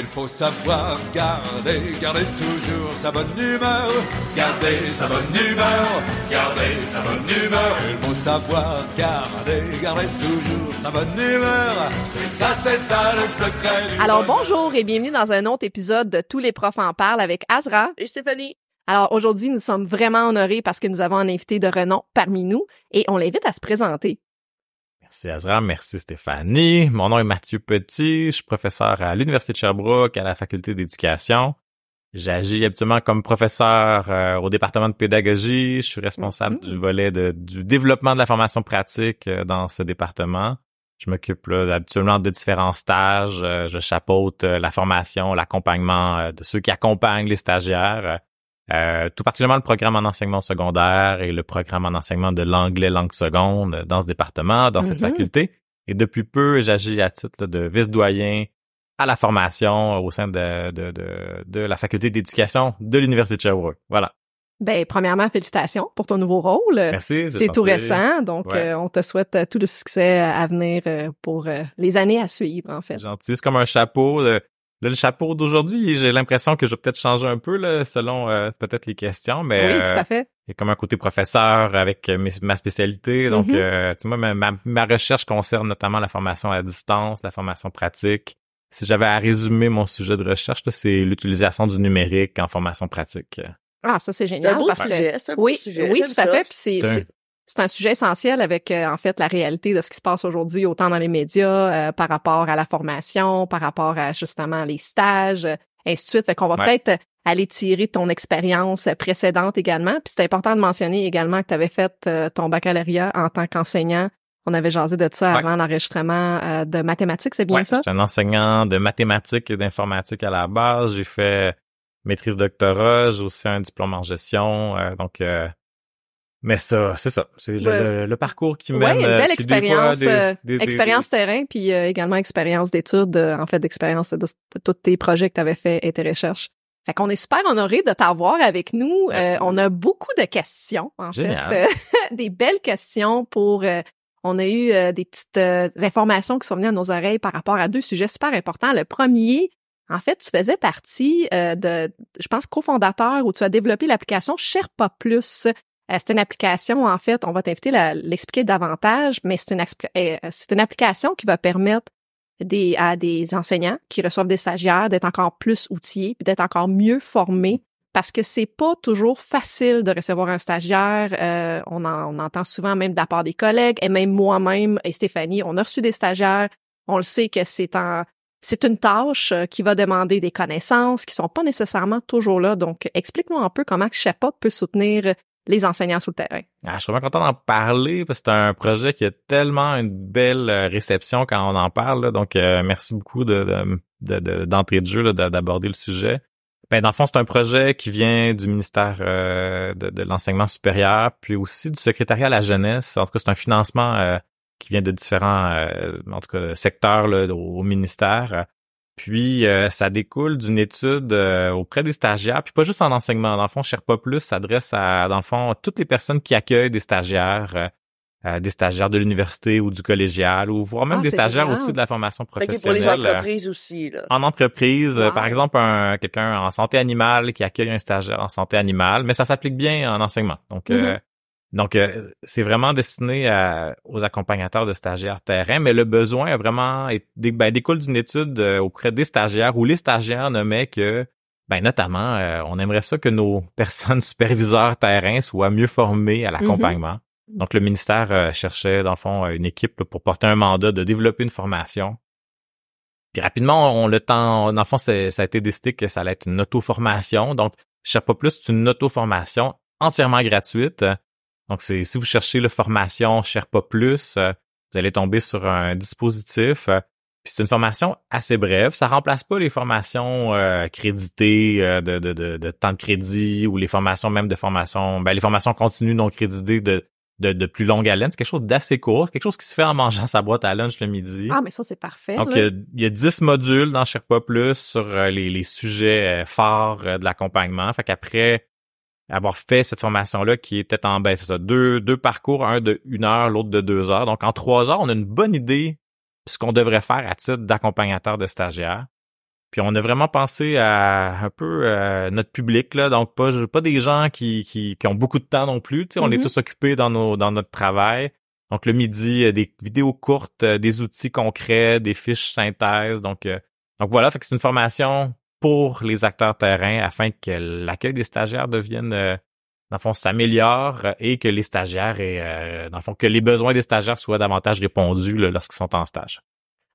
Il faut savoir garder, garder toujours sa bonne humeur. Garder sa bonne humeur, garder sa bonne humeur. Il faut savoir garder, garder toujours sa bonne humeur. C'est ça, c'est ça le secret du Alors bonjour et bienvenue dans un autre épisode de Tous les profs en parlent avec Azra. Et Stéphanie. Alors aujourd'hui, nous sommes vraiment honorés parce que nous avons un invité de renom parmi nous et on l'invite à se présenter. Merci Azra, merci Stéphanie. Mon nom est Mathieu Petit, je suis professeur à l'Université de Sherbrooke à la faculté d'éducation. J'agis habituellement comme professeur euh, au département de pédagogie. Je suis responsable Mhm. du volet de- du développement de la formation pratique euh, dans ce département. Je m'occupe là, habituellement de différents stages. Euh, je chapeaute la formation, l'accompagnement de ceux qui accompagnent les stagiaires. Euh, tout particulièrement le programme en enseignement secondaire et le programme en enseignement de l'anglais langue seconde dans ce département, dans cette Mhm. faculté. Et depuis peu, j'agis à titre là, de vice-doyen à la formation au sein de, de, de, de la faculté d'éducation de l'Université de Sherbrooke. Voilà. Ben premièrement, félicitations pour ton nouveau rôle. Merci. C'est tout récent, donc Ouais. euh, on te souhaite euh, tout le succès à venir euh, pour euh, les années à suivre, en fait. Gentil. C'est comme un chapeau. Le, là, le chapeau d'aujourd'hui, j'ai l'impression que je vais peut-être changer un peu là, selon euh, peut-être les questions, mais oui, euh, tout à fait. il y a comme un côté professeur avec euh, mes- ma spécialité. Donc, Mhm. euh, tu sais, moi, ma, ma- ma recherche concerne notamment la formation à distance, la formation pratique. Si j'avais à résumer mon sujet de recherche, là, c'est l'utilisation du numérique en formation pratique. Ah, ça c'est C'est un génial beau parce que sujet. C'est un beau oui, sujet. oui, tout à fait. Puis c'est C'est un- sujet essentiel avec euh, en fait la réalité de ce qui se passe aujourd'hui, autant dans les médias, euh, par rapport à la formation, par rapport à justement les stages, euh, ainsi de suite. Fait qu'on va Ouais. peut-être euh, aller tirer ton expérience précédente également. Puis c'est important de mentionner également que tu avais fait euh, ton baccalauréat en tant qu'enseignant. On avait jasé de ça Ouais. avant l'enregistrement euh, de mathématiques, c'est bien Ouais, ça? Je suis un enseignant de mathématiques et d'informatique à la base. J'ai fait maîtrise doctorat, j'ai aussi un diplôme en gestion. euh, donc, euh, mais ça, c'est ça. C'est le, le- le parcours qui Ouais, mène. une euh, belle fois, expérience, des- euh, des- des- expérience terrain, puis euh, également expérience d'études, euh, en fait, d'expérience de, de tous tes projets que tu avais fait et tes recherches. Fait qu'on est super honoré de t'avoir avec nous. Euh, on a beaucoup de questions, en Génial. fait. Euh, des belles questions pour... euh, on a eu euh, des petites euh, informations qui sont venues à nos oreilles par rapport à deux sujets super importants. Le premier, en fait, tu faisais partie euh, de, je pense, cofondateur où tu as développé l'application Sherpa Plus. Euh, c'est une application, en fait, on va t'inviter à l'expliquer davantage, mais c'est une, euh, une application qui va permettre à des enseignants qui reçoivent des stagiaires d'être encore plus outillés puis d'être encore mieux formés parce que c'est pas toujours facile de recevoir un stagiaire. Euh, on, en- entend souvent même de la part des collègues et même moi-même et Stéphanie, on a reçu des stagiaires. On le sait que c'est en c'est une tâche qui va demander des connaissances qui sont pas nécessairement toujours là. Donc, explique-nous un peu comment Shepa peut soutenir les enseignants sur le terrain. Ah, je suis vraiment content d'en parler parce que c'est un projet qui a tellement une belle euh, réception quand on en parle. là. Donc, euh, merci beaucoup de, de- de- de- d'entrée de jeu, d'aborder le sujet. Ben, dans le fond, c'est un projet qui vient du ministère euh, de, l'enseignement supérieur, puis aussi du secrétariat à la jeunesse. En tout cas, c'est un financement euh, qui vient de différents, euh, en tout cas, secteurs là, au ministère. Puis euh, ça découle d'une étude euh, auprès des stagiaires, puis pas juste en enseignement. Dans le fond, Sherpa Plus s'adresse à, dans le fond, toutes les personnes qui accueillent des stagiaires, euh, euh, des stagiaires de l'université ou du collégial, ou voire même Ah, des stagiaires génial. aussi de la formation que pour professionnelle. les euh, entreprises aussi, là. en entreprise, euh, Wow. par exemple, un quelqu'un en santé animale qui accueille un stagiaire en santé animale, mais ça s'applique bien en enseignement. Donc, euh, Mhm. Donc euh, c'est vraiment destiné à- aux accompagnateurs de stagiaires terrain, mais le besoin a vraiment dé- ben, découle d'une étude euh, auprès des stagiaires où les stagiaires nommaient que ben notamment, euh, on aimerait ça que nos personnes superviseurs terrain soient mieux formées à l'accompagnement. Donc, le ministère euh, cherchait, dans le fond, une équipe là, pour porter un mandat de développer une formation puis rapidement, on le temps, dans le fond, ça a été décidé que ça allait être une auto-formation. Donc, Sherpa Plus, c'est une auto-formation entièrement gratuite. Donc, c'est si vous cherchez le formation Sherpa Plus, euh, vous allez tomber sur un dispositif. euh, Puis c'est une formation assez brève. Ça remplace pas les formations euh, créditées euh, de, de, de, de temps de crédit ou les formations même de formation, ben, les formations continues non créditées de, de, de plus longue haleine. C'est quelque chose d'assez court, quelque chose qui se fait en mangeant sa boîte à lunch le midi. Ah, mais ça, c'est parfait. Donc, il y, y a 10 modules dans Sherpa Plus sur les, les sujets forts euh, de l'accompagnement. Fait qu'après avoir fait cette formation-là, qui est peut-être en ben, c'est ça, deux, deux parcours, un de une heure, l'autre de deux heures. Donc, en trois heures, on a une bonne idée de ce qu'on devrait faire à titre d'accompagnateur de stagiaire. Puis on a vraiment pensé à un peu euh, notre public là, donc pas pas des gens qui, qui, qui ont beaucoup de temps non plus. Tu sais, on est Mhm. tous occupés dans nos dans notre travail. Donc le midi, euh, des vidéos courtes, euh, des outils concrets, des fiches synthèse. Donc euh, donc voilà, fait que c'est une formation pour les acteurs terrain afin que l'accueil des stagiaires devienne euh, dans le fond s'améliore et que les stagiaires et euh, dans le fond que les besoins des stagiaires soient davantage répondus lorsqu'ils sont en stage.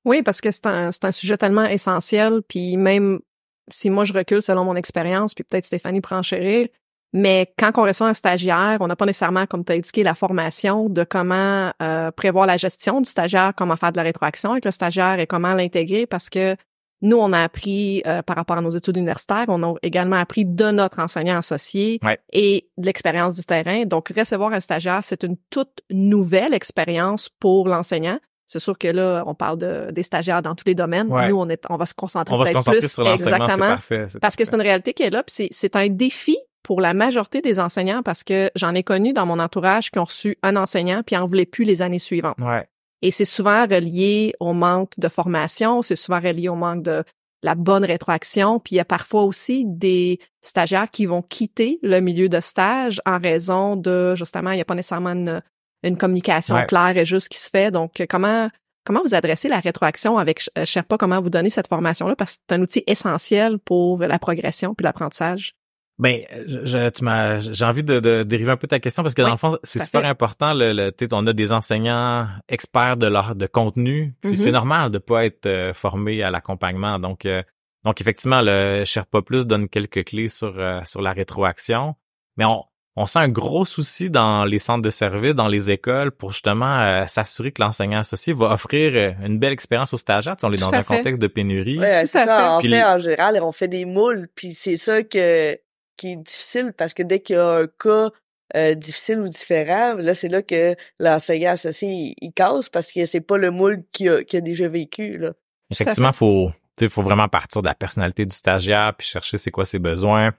Oui, parce que c'est un, c'est un sujet tellement essentiel, puis même si moi je recule selon mon expérience, puis peut-être Stéphanie prend chérir, mais quand on reçoit un stagiaire, on n'a pas nécessairement, comme tu as indiqué, la formation de comment euh, prévoir la gestion du stagiaire, comment faire de la rétroaction avec le stagiaire et comment l'intégrer, parce que nous, on a appris euh, par rapport à nos études universitaires, on a également appris de notre enseignant associé Ouais. et de l'expérience du terrain. Donc, recevoir un stagiaire, c'est une toute nouvelle expérience pour l'enseignant. C'est sûr que là, on parle de, des stagiaires dans tous les domaines. Ouais. Nous, on est, on va se concentrer On va se peut-être concentrer plus sur l'enseignement, c'est exactement parfait. parce que c'est une réalité qui est là, puis c'est, c'est un défi pour la majorité des enseignants parce que j'en ai connu dans mon entourage qui ont reçu un enseignant puis en voulaient plus les années suivantes. Ouais. Et c'est souvent relié au manque de formation, c'est souvent relié au manque de la bonne rétroaction, puis il y a parfois aussi des stagiaires qui vont quitter le milieu de stage en raison de justement, il n'y a pas nécessairement une, une communication Ouais. claire et juste qui se fait. Donc comment comment vous adressez la rétroaction avec euh, Sherpa, comment vous donnez cette formation là parce que c'est un outil essentiel pour la progression puis l'apprentissage. Ben, je, je- tu m'as, j'ai envie de, de dériver un peu ta question parce que Oui, dans le fond, c'est super fait. important. Le, le, tu sais, on a des enseignants experts de leur de contenu, puis Mhm. c'est normal de pas être euh, formé à l'accompagnement. Donc, euh, donc effectivement, le Sherpa Plus donne quelques clés sur euh, sur la rétroaction, mais on on sent un gros souci dans les centres de service, dans les écoles, pour justement euh, s'assurer que l'enseignant associé va offrir euh, une belle expérience aux stagiaires. Tu sais, on est Tout dans un fait. contexte de pénurie. Ouais, Tout ça. fait. En Puis fait, le- en général, on fait des moules, puis c'est ça que qui est difficile parce que dès qu'il y a un cas euh, difficile ou différent, là, c'est là que l'enseignant associé, il, il casse parce que c'est pas le moule qu'il a, qu'il a déjà vécu, là. Effectivement, faut, tu sais, faut vraiment partir de la personnalité du stagiaire puis chercher c'est quoi ses besoins,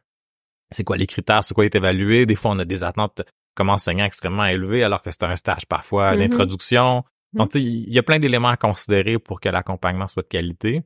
c'est quoi les critères, c'est quoi est évalué. Des fois, on a des attentes comme enseignant extrêmement élevées alors que c'est un stage parfois Mhm. d'introduction. Donc, tu sais, il y a plein d'éléments à considérer pour que l'accompagnement soit de qualité.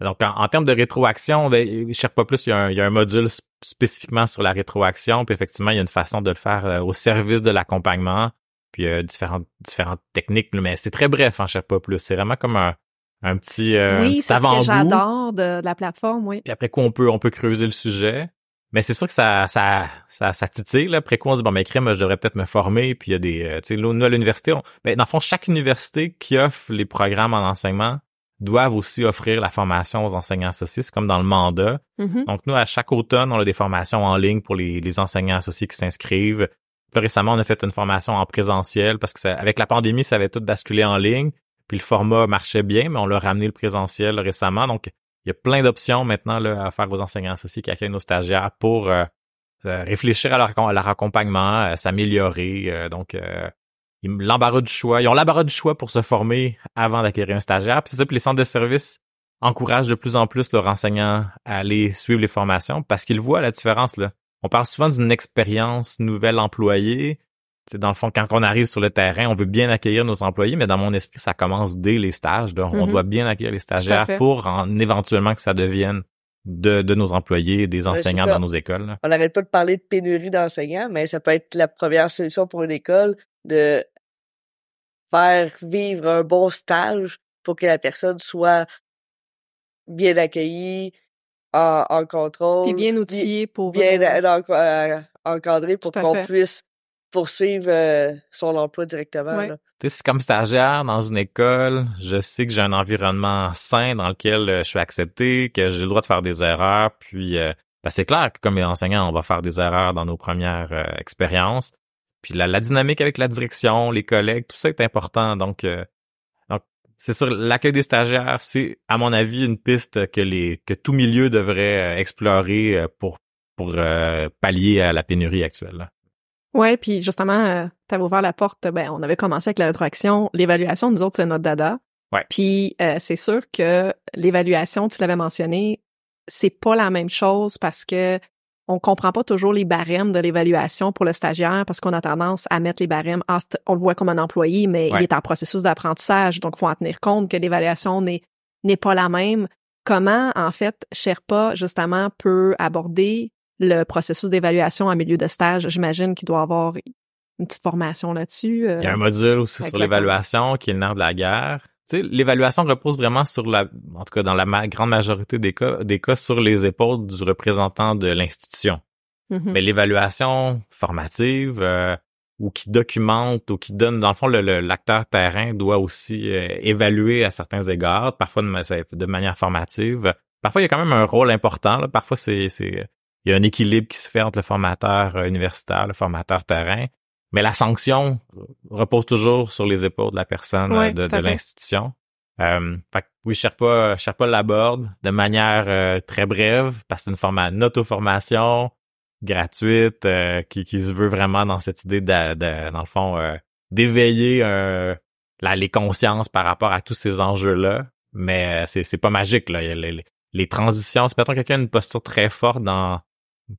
Donc, en, en termes de rétroaction, ben, Sherpa Plus, il y, a un, il y a un module sp- spécifiquement sur la rétroaction. Puis effectivement, il y a une façon de le faire euh, au service de l'accompagnement. Puis euh, différentes différentes techniques, mais c'est très bref en Sherpa Plus. C'est vraiment comme un, un petit, euh, oui, c'est ce que j'adore de, de la plateforme, oui. Puis après quoi, on peut, on peut creuser le sujet. Mais c'est sûr que ça, ça, ça, ça titille. Là. Après quoi, on se dit, bon, mais crème, je devrais peut-être me former. Puis il y a des, euh, tu sais, nous, à l'université, on, ben, dans le fond, chaque université qui offre les programmes en enseignement doivent aussi offrir la formation aux enseignants associés. C'est comme dans le mandat. Mhm. Donc, nous, à chaque automne, on a des formations en ligne pour les, les enseignants associés qui s'inscrivent. Plus récemment, on a fait une formation en présentiel parce que ça- avec la pandémie, ça avait tout basculé en ligne. Puis le format marchait bien, mais on l'a ramené le présentiel récemment. Donc, il y a plein d'options maintenant là, à faire aux enseignants associés qui accueillent nos stagiaires pour euh, réfléchir à leur, à leur accompagnement, euh, s'améliorer. euh, donc, euh, ils- l'embarras du choix. Ils ont l'embarras du choix pour se former avant d'acquérir un stagiaire. Puis c'est ça, puis les centres de services encouragent de plus en plus leurs enseignants à aller suivre les formations parce qu'ils voient la différence. Là. On parle souvent d'une expérience nouvelle employée. C'est dans le fond, quand on arrive sur le terrain, on veut bien accueillir nos employés, mais dans mon esprit, ça commence dès les stages. là. On Mhm. doit bien accueillir les stagiaires pour en, éventuellement que ça devienne de, de nos employés, des enseignants dans nos écoles. là. On n'arrête pas de parler de pénurie d'enseignants, mais ça peut être la première solution pour une école de faire vivre un bon stage pour que la personne soit bien accueillie, en, en contrôle. Puis bien outillé pour... bien euh, en- euh, encadré pour qu'on puisse poursuivre euh, son emploi directement. Ouais. là. Tu sais, c'est comme stagiaire dans une école, je sais que j'ai un environnement sain dans lequel euh, je suis accepté, que j'ai le droit de faire des erreurs, puis euh, ben, c'est clair que comme enseignant, on va faire des erreurs dans nos premières euh, expériences. Puis la, la dynamique avec la direction, les collègues, tout ça est important. Donc, euh, donc c'est sûr, l'accueil des stagiaires, c'est à mon avis une piste que les que tout milieu devrait euh, explorer euh, pour pour euh, pallier à la pénurie actuelle. Ouais, puis justement, euh, t'avais ouvert la porte. Ben, on avait commencé avec la rétroaction. L'évaluation, nous autres, c'est notre dada. Ouais. Puis euh, c'est sûr que l'évaluation, tu l'avais mentionné, c'est pas la même chose parce que on comprend pas toujours les barèmes de l'évaluation pour le stagiaire parce qu'on a tendance à mettre les barèmes. Ah, on le voit comme un employé, mais Ouais. il est en processus d'apprentissage, donc faut en tenir compte que l'évaluation n'est n'est pas la même comment, en fait, Sherpa, justement, peut aborder le processus d'évaluation en milieu de stage? J'imagine qu'il doit avoir une petite formation là-dessus. Il y a un module aussi sur l'évaluation qui est le nerf de la guerre. L'évaluation repose vraiment sur la, en tout cas dans la ma- grande majorité des cas, des cas sur les épaules du représentant de l'institution. Mhm. Mais l'évaluation formative euh, ou qui documente ou qui donne, dans le fond, l'acteur terrain doit aussi euh, évaluer à certains égards, parfois de, ma- de manière formative. Parfois, il y a quand même un rôle important. là. Parfois, c'est, c'est, il y a un équilibre qui se fait entre le formateur euh, universitaire, le formateur terrain. Mais la sanction repose toujours sur les épaules de la personne Ouais, euh, de, l'institution. Euh, fait que oui, Sherpa, Sherpa l'aborde de manière euh, très brève parce que c'est une, forma- une auto-formation gratuite euh, qui, qui se veut vraiment dans cette idée de, de- dans le fond euh, d'éveiller euh, la, les consciences par rapport à tous ces enjeux-là. Mais euh, c'est, c'est pas magique. Là. Il y a les, les- transitions, si mettons quelqu'un a une posture très forte dans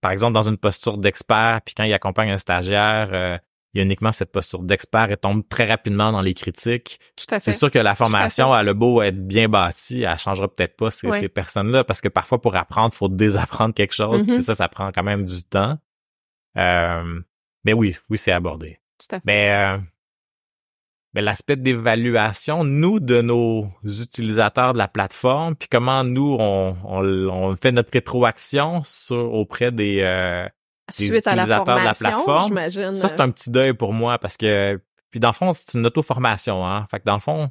par exemple dans une posture d'expert, puis quand il accompagne un stagiaire, euh, il y a uniquement cette posture d'expert et tombe très rapidement dans les critiques. Tout à C'est fait. sûr que la formation, elle a beau être bien bâtie, elle changera peut-être pas ces, personnes-là parce que parfois pour apprendre, faut désapprendre quelque chose. Mhm. c'est ça, ça prend quand même du temps. Euh, mais oui, oui, c'est abordé. Tout à fait. Mais, euh, mais l'aspect d'évaluation, nous, de nos utilisateurs de la plateforme, puis comment nous, on, on, on fait notre rétroaction sur, auprès des, euh, des Suite à la de la formation, plateforme, j'imagine. ça, c'est un petit deuil pour moi parce que, puis dans le fond, c'est une auto-formation, hein. Fait que dans le fond,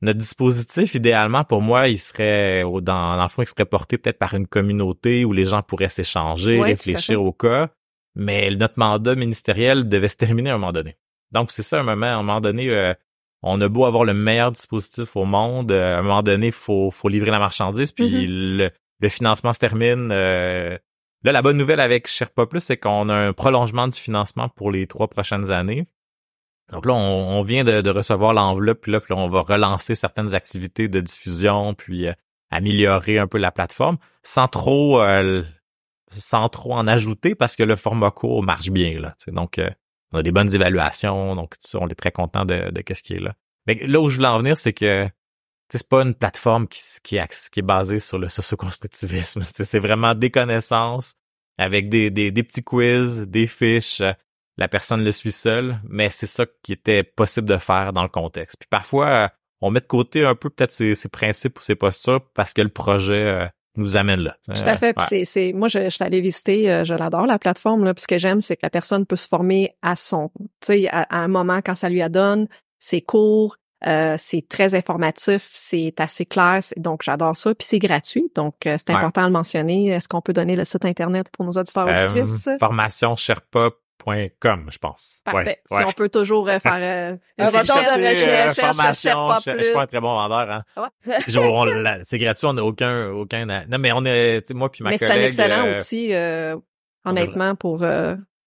notre dispositif, idéalement, pour moi, il serait, dans, dans le fond, il serait porté peut-être par une communauté où les gens pourraient s'échanger, Ouais, réfléchir au cas. Mais notre mandat ministériel devait se terminer à un moment donné. Donc, c'est ça, un moment, à un moment donné, euh, on a beau avoir le meilleur dispositif au monde, euh, à un moment donné, faut, faut livrer la marchandise, puis Mm-hmm. le, le financement se termine. euh, Là, la bonne nouvelle avec Sherpa Plus, c'est qu'on a un prolongement du financement pour les trois prochaines années. Donc là, on, vient de, recevoir l'enveloppe, puis là, puis on va relancer certaines activités de diffusion, puis euh, améliorer un peu la plateforme, sans trop euh, sans trop en ajouter parce que le format court marche bien. Là, donc, euh, on a des bonnes évaluations, donc on est très content de, de qu'est-ce qui est là. Mais là où je voulais en venir, c'est que c'est pas une plateforme qui, qui, qui est basée sur le socioconstructivisme. C'est vraiment des connaissances avec des, des, des petits quiz, des fiches. La personne le suit seule, mais c'est ça qui était possible de faire dans le contexte. Puis parfois, euh, on met de côté un peu peut-être ces, ces principes ou ces postures parce que le projet euh, nous amène là. Tout à fait. C'est, c'est, moi, je, je suis allée visiter, euh, je l'adore la plateforme. Là, puis ce que j'aime, c'est que la personne peut se former à son, tu sais, à, à un moment quand ça lui adonne. C'est court, euh, c'est très informatif, c'est assez clair. c'est- donc j'adore ça. Puis c'est gratuit, donc euh, c'est Ouais. important de le mentionner. Est-ce qu'on peut donner le site internet pour nos auditeurs Euh, auditrices? formationsherpa.com, je pense. Parfait. Ouais, Si on peut toujours euh, faire euh, Un recherche, de Euh, formation, je, je suis pas un très bon vendeur. Hein. Ouais. C'est gratuit, on n'a aucun, aucun. Non, mais on est, tu sais, moi puis ma Mais c'est collègue. un excellent euh, outil, euh, honnêtement, pour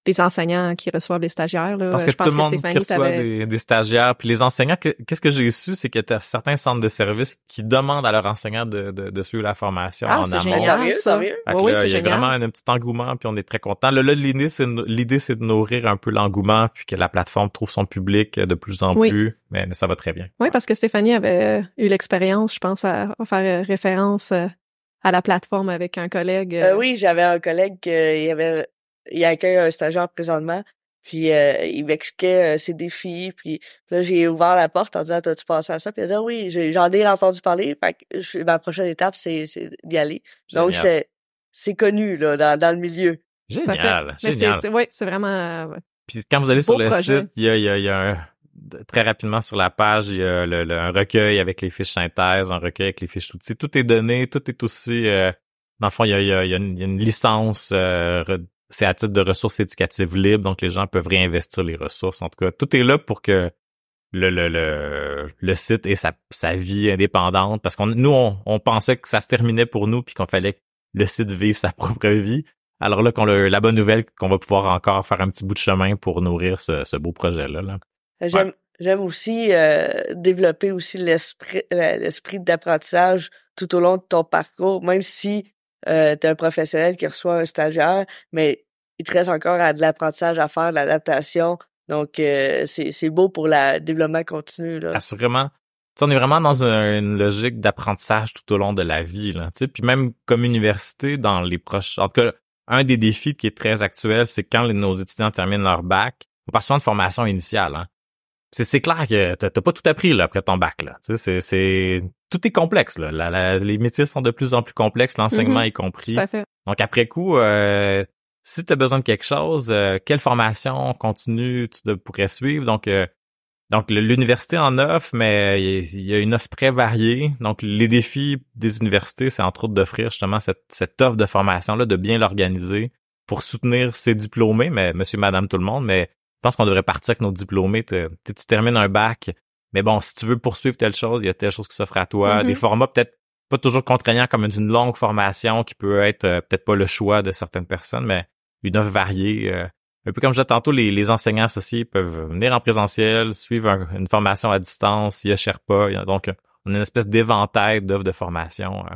euh, les enseignants qui reçoivent les stagiaires. Là. Parce Euh, que je pense tout le que monde qui reçoit des, des stagiaires, puis les enseignants, que- qu'est-ce que j'ai su, c'est qu'il y a certains centres de services qui demandent à leurs enseignants de, de, de suivre la formation Ah, en c'est amont. génial. Ça. que Oui, oui, là, c'est il y a génial. vraiment un, petit engouement, puis on est très content. Là, là, l'idée, c'est de- l'idée, c'est de nourrir un peu l'engouement, puis que la plateforme trouve son public de plus en Oui. plus. Mais, mais ça va très bien. Oui, parce que Stéphanie avait eu l'expérience, je pense, à, à faire euh, référence euh, à la plateforme avec un collègue. Euh, oui, j'avais un collègue qui avait il accueille un stagiaire présentement, puis euh, il m'expliquait euh, ses défis, puis là j'ai ouvert la porte en disant t'as-tu pensé à ça? Puis il a dit Ah oui, j'en ai entendu parler, fait que je- ma prochaine étape c'est c'est d'y aller. Donc Génial. c'est c'est connu là dans dans le milieu. Fait. Génial, Mais c'est, génial. c'est, oui, c'est vraiment... euh, Puis quand vous allez sur le projet. site, il y a, il y a, il y a un, très rapidement sur la page, il y a le- le- un recueil avec les fiches synthèse, un recueil avec les fiches outils. Tout est donné, tout est aussi... euh, dans le fond, il y a, il y a- il y a une, il y a une licence, euh, c'est à titre de ressources éducatives libres, donc les gens peuvent réinvestir les ressources. En tout cas, tout est là pour que le, le, le, le site ait sa, sa vie indépendante, parce qu'on nous, on, on pensait que ça se terminait pour nous, puis qu'on fallait que le site vive sa propre vie. Alors là, qu'on a la bonne nouvelle qu'on va pouvoir encore faire un petit bout de chemin pour nourrir ce, ce beau projet-là. Là. J'aime j'aime aussi euh, développer aussi l'esprit euh, l'esprit d'apprentissage tout au long de ton parcours, même si euh, un professionnel qui reçoit un stagiaire, mais il te reste encore à de l'apprentissage à faire, de l'adaptation. Donc euh, c'est beau pour le développement continu là. Assurément. on est vraiment dans un- une logique d'apprentissage tout au long de la vie. Là, puis même comme université, dans les proches... En tout cas, un des défis qui est très actuel, c'est quand nos étudiants terminent leur bac, on parle souvent de formation initiale. Hein. C'est, c'est clair que t'as, pas tout appris là, après ton bac. Là. C'est, c'est... Tout est complexe. Là. La- la- les métiers sont de plus en plus complexes, l'enseignement Mhm. y compris. Tout à fait. Donc après coup, euh, si tu as besoin de quelque chose, euh, quelle formation continue tu pourrais suivre? Donc, euh, donc l'université en offre, mais il y a- il y a une offre très variée. Donc les défis des universités, c'est entre autres d'offrir justement cette, cette offre de formation-là, de bien l'organiser pour soutenir ses diplômés, mais monsieur, madame, tout le monde, mais je pense qu'on devrait partir avec nos diplômés. Tu, tu termines un bac, mais bon, si tu veux poursuivre telle chose, il y a telle chose qui s'offre à toi. Mhm. Des formats peut-être pas toujours contraignants comme une longue formation qui peut être euh, peut-être pas le choix de certaines personnes, mais une offre variée. euh, un peu comme je disais tantôt, les, les enseignants associés peuvent venir en présentiel, suivre un- une formation à distance, il y a Sherpa, il y a- donc on a une espèce d'éventail d'offres de formation. euh.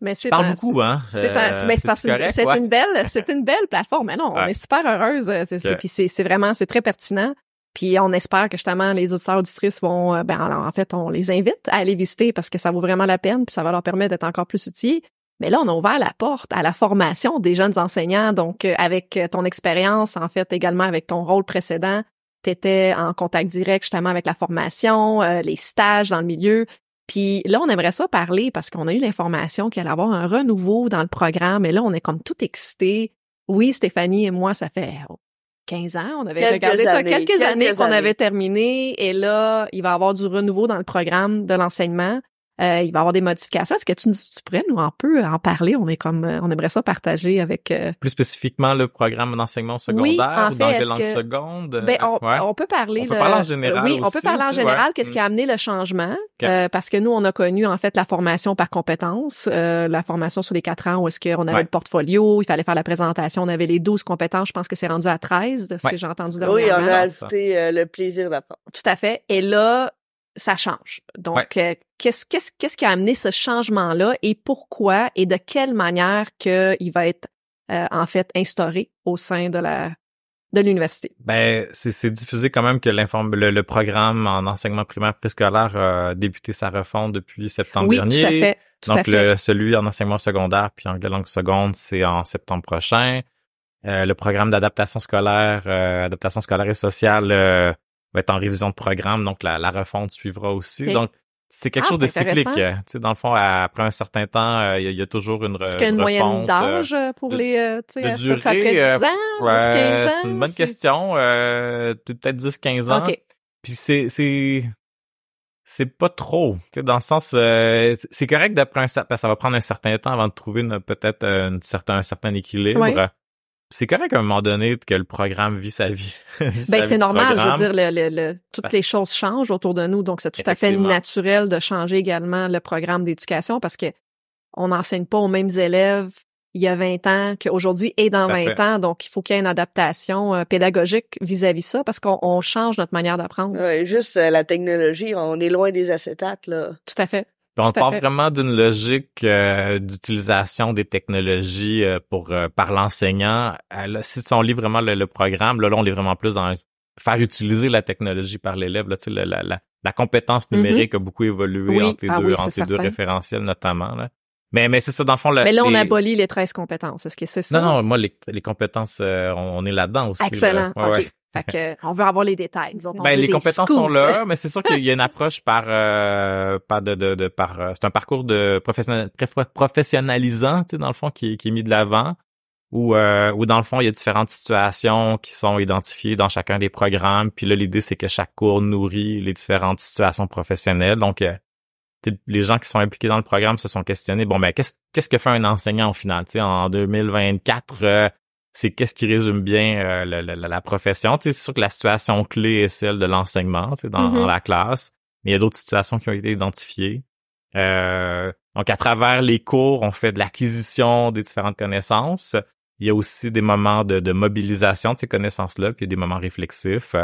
Mais c'est Je parle un- beaucoup, hein? C'est un- Euh, ben, c'est que correct, c'est ouais? une belle, c'est une belle plateforme. Mais non, on est super heureuse. euh, c'est-. Puis c'est, vraiment, c'est très pertinent. Puis on espère que justement les auditeurs auditrices vont, euh, ben alors, en fait, on les invite à aller visiter parce que ça vaut vraiment la peine, puis ça va leur permettre d'être encore plus outillés. Mais là, on a ouvert la porte à la formation des jeunes enseignants. Donc, avec ton expérience, en fait, également avec ton rôle précédent, tu étais en contact direct justement avec la formation, euh, les stages dans le milieu. Puis là, on aimerait ça parler parce qu'on a eu l'information qu'il allait y avoir un renouveau dans le programme. Et là, on est comme tout excités. Oui, Stéphanie et moi, ça fait oh, 15 ans. On avait Quelques regardé ça, quelques, quelques années qu'on avait terminé. Et là, il va y avoir du renouveau dans le programme de l'enseignement. Euh, il va y avoir des modifications. Est-ce que tu, nous- tu pourrais nous un peu en parler? On est comme, euh, on aimerait ça partager avec. euh, Plus spécifiquement le programme d'enseignement secondaire, Oui, en ou dans fait, quelle est-ce langue que- seconde? Ben, on, Ouais. on peut parler On peut de- parler en général Oui, on peut parler en général. ouais. Qu'est-ce Mm. qui a amené le changement? Euh, Parce que nous, on a connu en fait la formation par compétences, euh, la formation sur les quatre ans où est-ce qu'on avait Ouais. le portfolio, il fallait faire la présentation, on avait les 12 compétences. Je pense que c'est rendu à 13 de ce Ouais. que j'ai entendu Oui, on a ajouté euh, le plaisir d'apprendre. Tout à fait. Et là, ça change. Donc, euh, qu'est-ce qu'est-ce qu'est-ce qui a amené ce changement-là et pourquoi et de quelle manière que il va être euh, en fait instauré au sein de la de l'université? Ben, c'est, c'est diffusé quand même que le, le programme en enseignement primaire préscolaire a débuté sa refonte depuis septembre oui, dernier. tout à fait. Tout à Donc, fait. le, celui en enseignement secondaire puis anglais langue seconde, c'est en septembre prochain. Euh, le programme d'adaptation scolaire, euh, adaptation scolaire et sociale euh, va être en révision de programme, donc la, la refonte suivra aussi. Donc, c'est quelque Ah, chose de cyclique. euh, Tu sais, dans le fond, après un certain temps, euh, il y, a- il y a toujours une, Est-ce qu'il y a une moyenne euh, d'âge euh, pour de- les, tu sais, durée, après 10 euh, ans, 10, Ouais, 15 ans? c'est une bonne question. Euh, peut-être 10-15 ans. Puis c'est c'est c'est pas trop, tu sais, dans le sens euh, c'est- correct d'après un certain ça va prendre un certain temps avant de trouver peut-être une certain un certain équilibre. Ouais. C'est correct à un moment donné que le programme vit sa vie. vit Ben, c'est normal, je veux dire, le, le, le- toutes Parce- les choses changent autour de nous, donc c'est tout à fait naturel de changer également le programme d'éducation parce que on n'enseigne pas aux mêmes élèves il y a 20 ans qu'aujourd'hui et dans Tout à 20 fait. ans, donc il faut qu'il y ait une adaptation euh, pédagogique vis-à-vis ça parce qu'on on change notre manière d'apprendre. Ouais, juste euh, la technologie, on est loin des acétates, là. Tout à fait. On part fait. vraiment d'une logique euh, d'utilisation des technologies euh, pour euh, par l'enseignant. Euh, si on lit vraiment le, le programme, là, là, on est vraiment plus dans faire utiliser la technologie par l'élève. Là, tu sais, la, la, la, la compétence numérique a beaucoup évolué. Oui. entre les Ah deux, oui, entre c'est les deux certain. référentiels notamment. Là. Mais, mais c'est ça, dans le fond. Mais là, on les- abolit les 13 compétences. Est-ce que c'est ça? Non, non, moi, les, les compétences, euh, on, on est là-dedans aussi. là. Excellent. Ouais, OK. ouais. Fait que, on veut avoir les détails. Nous autres, on Ben, les compétences scoops. sont là, mais c'est sûr qu'il y a une approche par, euh, par de, de, de par, euh, c'est un parcours de professionnalisant, tu sais, dans le fond, qui, est- qui est mis de l'avant, où, euh, où dans le fond, il y a différentes situations qui sont identifiées dans chacun des programmes. Puis là, l'idée, c'est que chaque cours nourrit les différentes situations professionnelles. Donc, euh, les gens qui sont impliqués dans le programme se sont questionnés, bon, ben, qu'est-ce, qu'est-ce que fait un enseignant au final? Tu sais, en 2024, euh, c'est qu'est-ce qui résume bien euh, la, la profession. Tu sais, c'est sûr que la situation clé est celle de l'enseignement, tu sais, dans, dans la classe, mais il y a d'autres situations qui ont été identifiées. Euh, donc, à travers les cours, on fait de l'acquisition des différentes connaissances. Il y a aussi des moments de, de mobilisation de ces connaissances-là, puis il y a des moments réflexifs.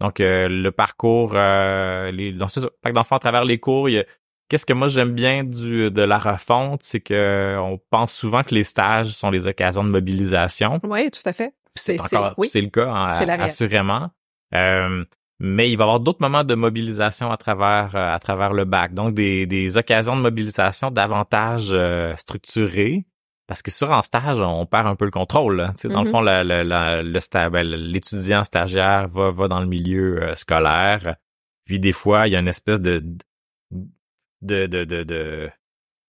Donc, euh, le parcours, euh, les, dans le fond, à travers les cours, il y a, qu'est-ce que moi j'aime bien du de la refonte, c'est que on pense souvent que les stages sont les occasions de mobilisation. Oui, tout à fait. C'est encore c'est- oui. c'est le cas, hein, assurément. Euh, mais il va y avoir d'autres moments de mobilisation à travers euh, à travers le bac. Donc des, des occasions de mobilisation davantage euh, structurées. Parce que sur en stage, on perd un peu le contrôle. Là. Dans le Mhm. fond, la- la- la- le ben, l'étudiant stagiaire va, va dans le milieu euh, scolaire. Puis des fois, il y a une espèce de de de de, de-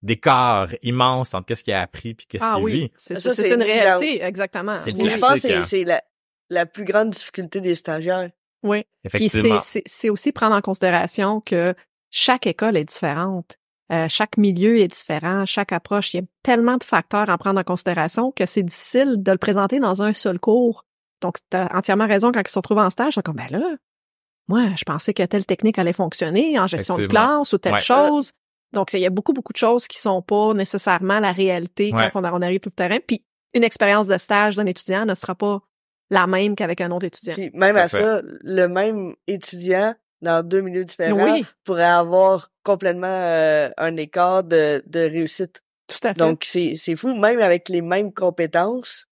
d'écart immense entre qu'est-ce qu'il a appris puis qu'est-ce Ah qu'il oui, vit. c'est Ça, c'est c'est une la- réalité, exactement. C'est Oui, Je pense que hein. c'est la, la plus grande difficulté des stagiaires. Oui. Puis c'est- Effectivement. c'est c'est aussi prendre en considération que chaque école est différente. Euh, chaque milieu est différent, chaque approche. Il y a tellement de facteurs à prendre en considération que c'est difficile de le présenter dans un seul cours. Donc, tu as entièrement raison quand ils se retrouvent en stage, c'est comme, ben là, moi, je pensais que telle technique allait fonctionner en gestion de classe ou telle Ouais. chose. Donc, il y a beaucoup, beaucoup de choses qui sont pas nécessairement la réalité Ouais. quand on, on arrive sur le terrain. Puis, une expérience de stage d'un étudiant ne sera pas la même qu'avec un autre étudiant. Puis même Tout à fait. ça, le même étudiant dans deux milieux différents Oui. pourrait avoir complètement euh, un écart de, de réussite. Tout à fait. Donc c'est c'est fou, même avec les mêmes compétences,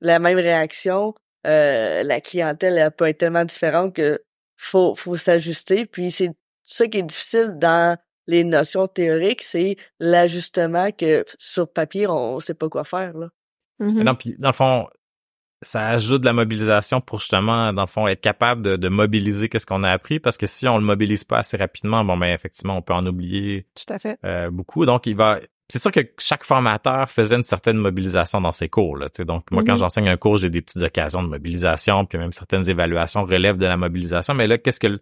la même réaction, euh, la clientèle elle peut être tellement différente que faut faut s'ajuster. Puis c'est ça qui est difficile dans les notions théoriques, c'est l'ajustement que sur papier on sait pas quoi faire là. Mhm. Non, puis dans le fond, ça ajoute de la mobilisation pour justement, dans le fond, être capable de, de mobiliser qu'est-ce qu'on a appris, parce que si on le mobilise pas assez rapidement, bon ben effectivement, on peut en oublier Tout à fait. euh, beaucoup. Donc il va, c'est sûr que chaque formateur faisait une certaine mobilisation dans ses cours. Là, donc moi, quand Mhm. j'enseigne un cours, j'ai des petites occasions de mobilisation, puis même certaines évaluations relèvent de la mobilisation. Mais là, qu'est-ce que le,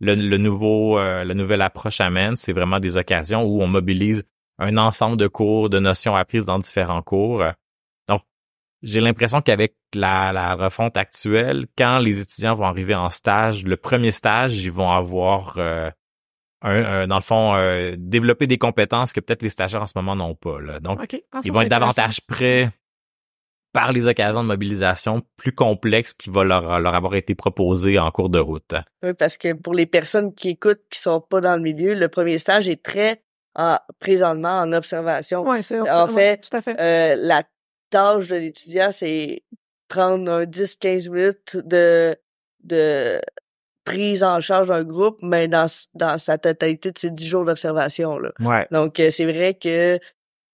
le, le nouveau, euh, la nouvelle approche amène, c'est vraiment des occasions où on mobilise un ensemble de cours, de notions apprises dans différents cours. Donc, j'ai l'impression qu'avec la, la refonte actuelle, quand les étudiants vont arriver en stage, le premier stage, ils vont avoir, euh, un, un- dans le fond, euh, développer des compétences que peut-être les stagiaires en ce moment n'ont pas. Là. Donc, OK. Ah, ça, ils vont être davantage prêts par les occasions de mobilisation plus complexes qui vont leur, leur avoir été proposées en cours de route. Oui, parce que pour les personnes qui écoutent, qui sont pas dans le milieu, le premier stage est très en, présentement en observation. Ouais, c'est En ouais, fait, tout à fait. Euh, la tâche de l'étudiant, c'est prendre un 10-15 minutes de, de prise en charge d'un groupe, mais dans, dans sa totalité de ces 10 jours d'observation. là. Ouais. Donc, euh, c'est vrai que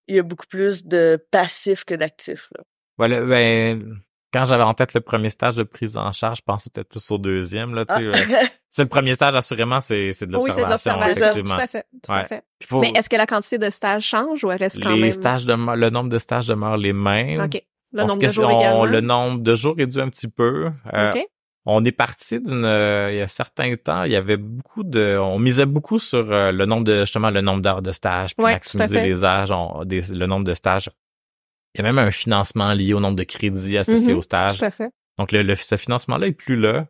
il y a beaucoup plus de passifs que d'actifs. là. Voilà, ben, quand j'avais en tête le premier stage de prise en charge, je pensais peut-être plus au deuxième. Là, tu Ah, euh, c'est le premier stage, assurément, c'est, c'est de Oui, c'est de l'observation. l'observation. effectivement. Tout à fait. Tout à fait. Faut- Mais est-ce que la quantité de stages change ou elle reste quand les même? stages demeurent- le nombre de stages demeure les mêmes. OK. Le On nombre de jours question- également. Le nombre de jours réduit un petit peu. Euh. On est parti d'une, euh, il y a certains temps, il y avait beaucoup de, on misait beaucoup sur euh, le nombre de, justement, le nombre d'heures de stage, puis Ouais, maximiser les âges, on- des- le nombre de stages. Il y a même un financement lié au nombre de crédits associés Mhm, au stage. Tout à fait. Donc, le, le- ce financement-là est plus là.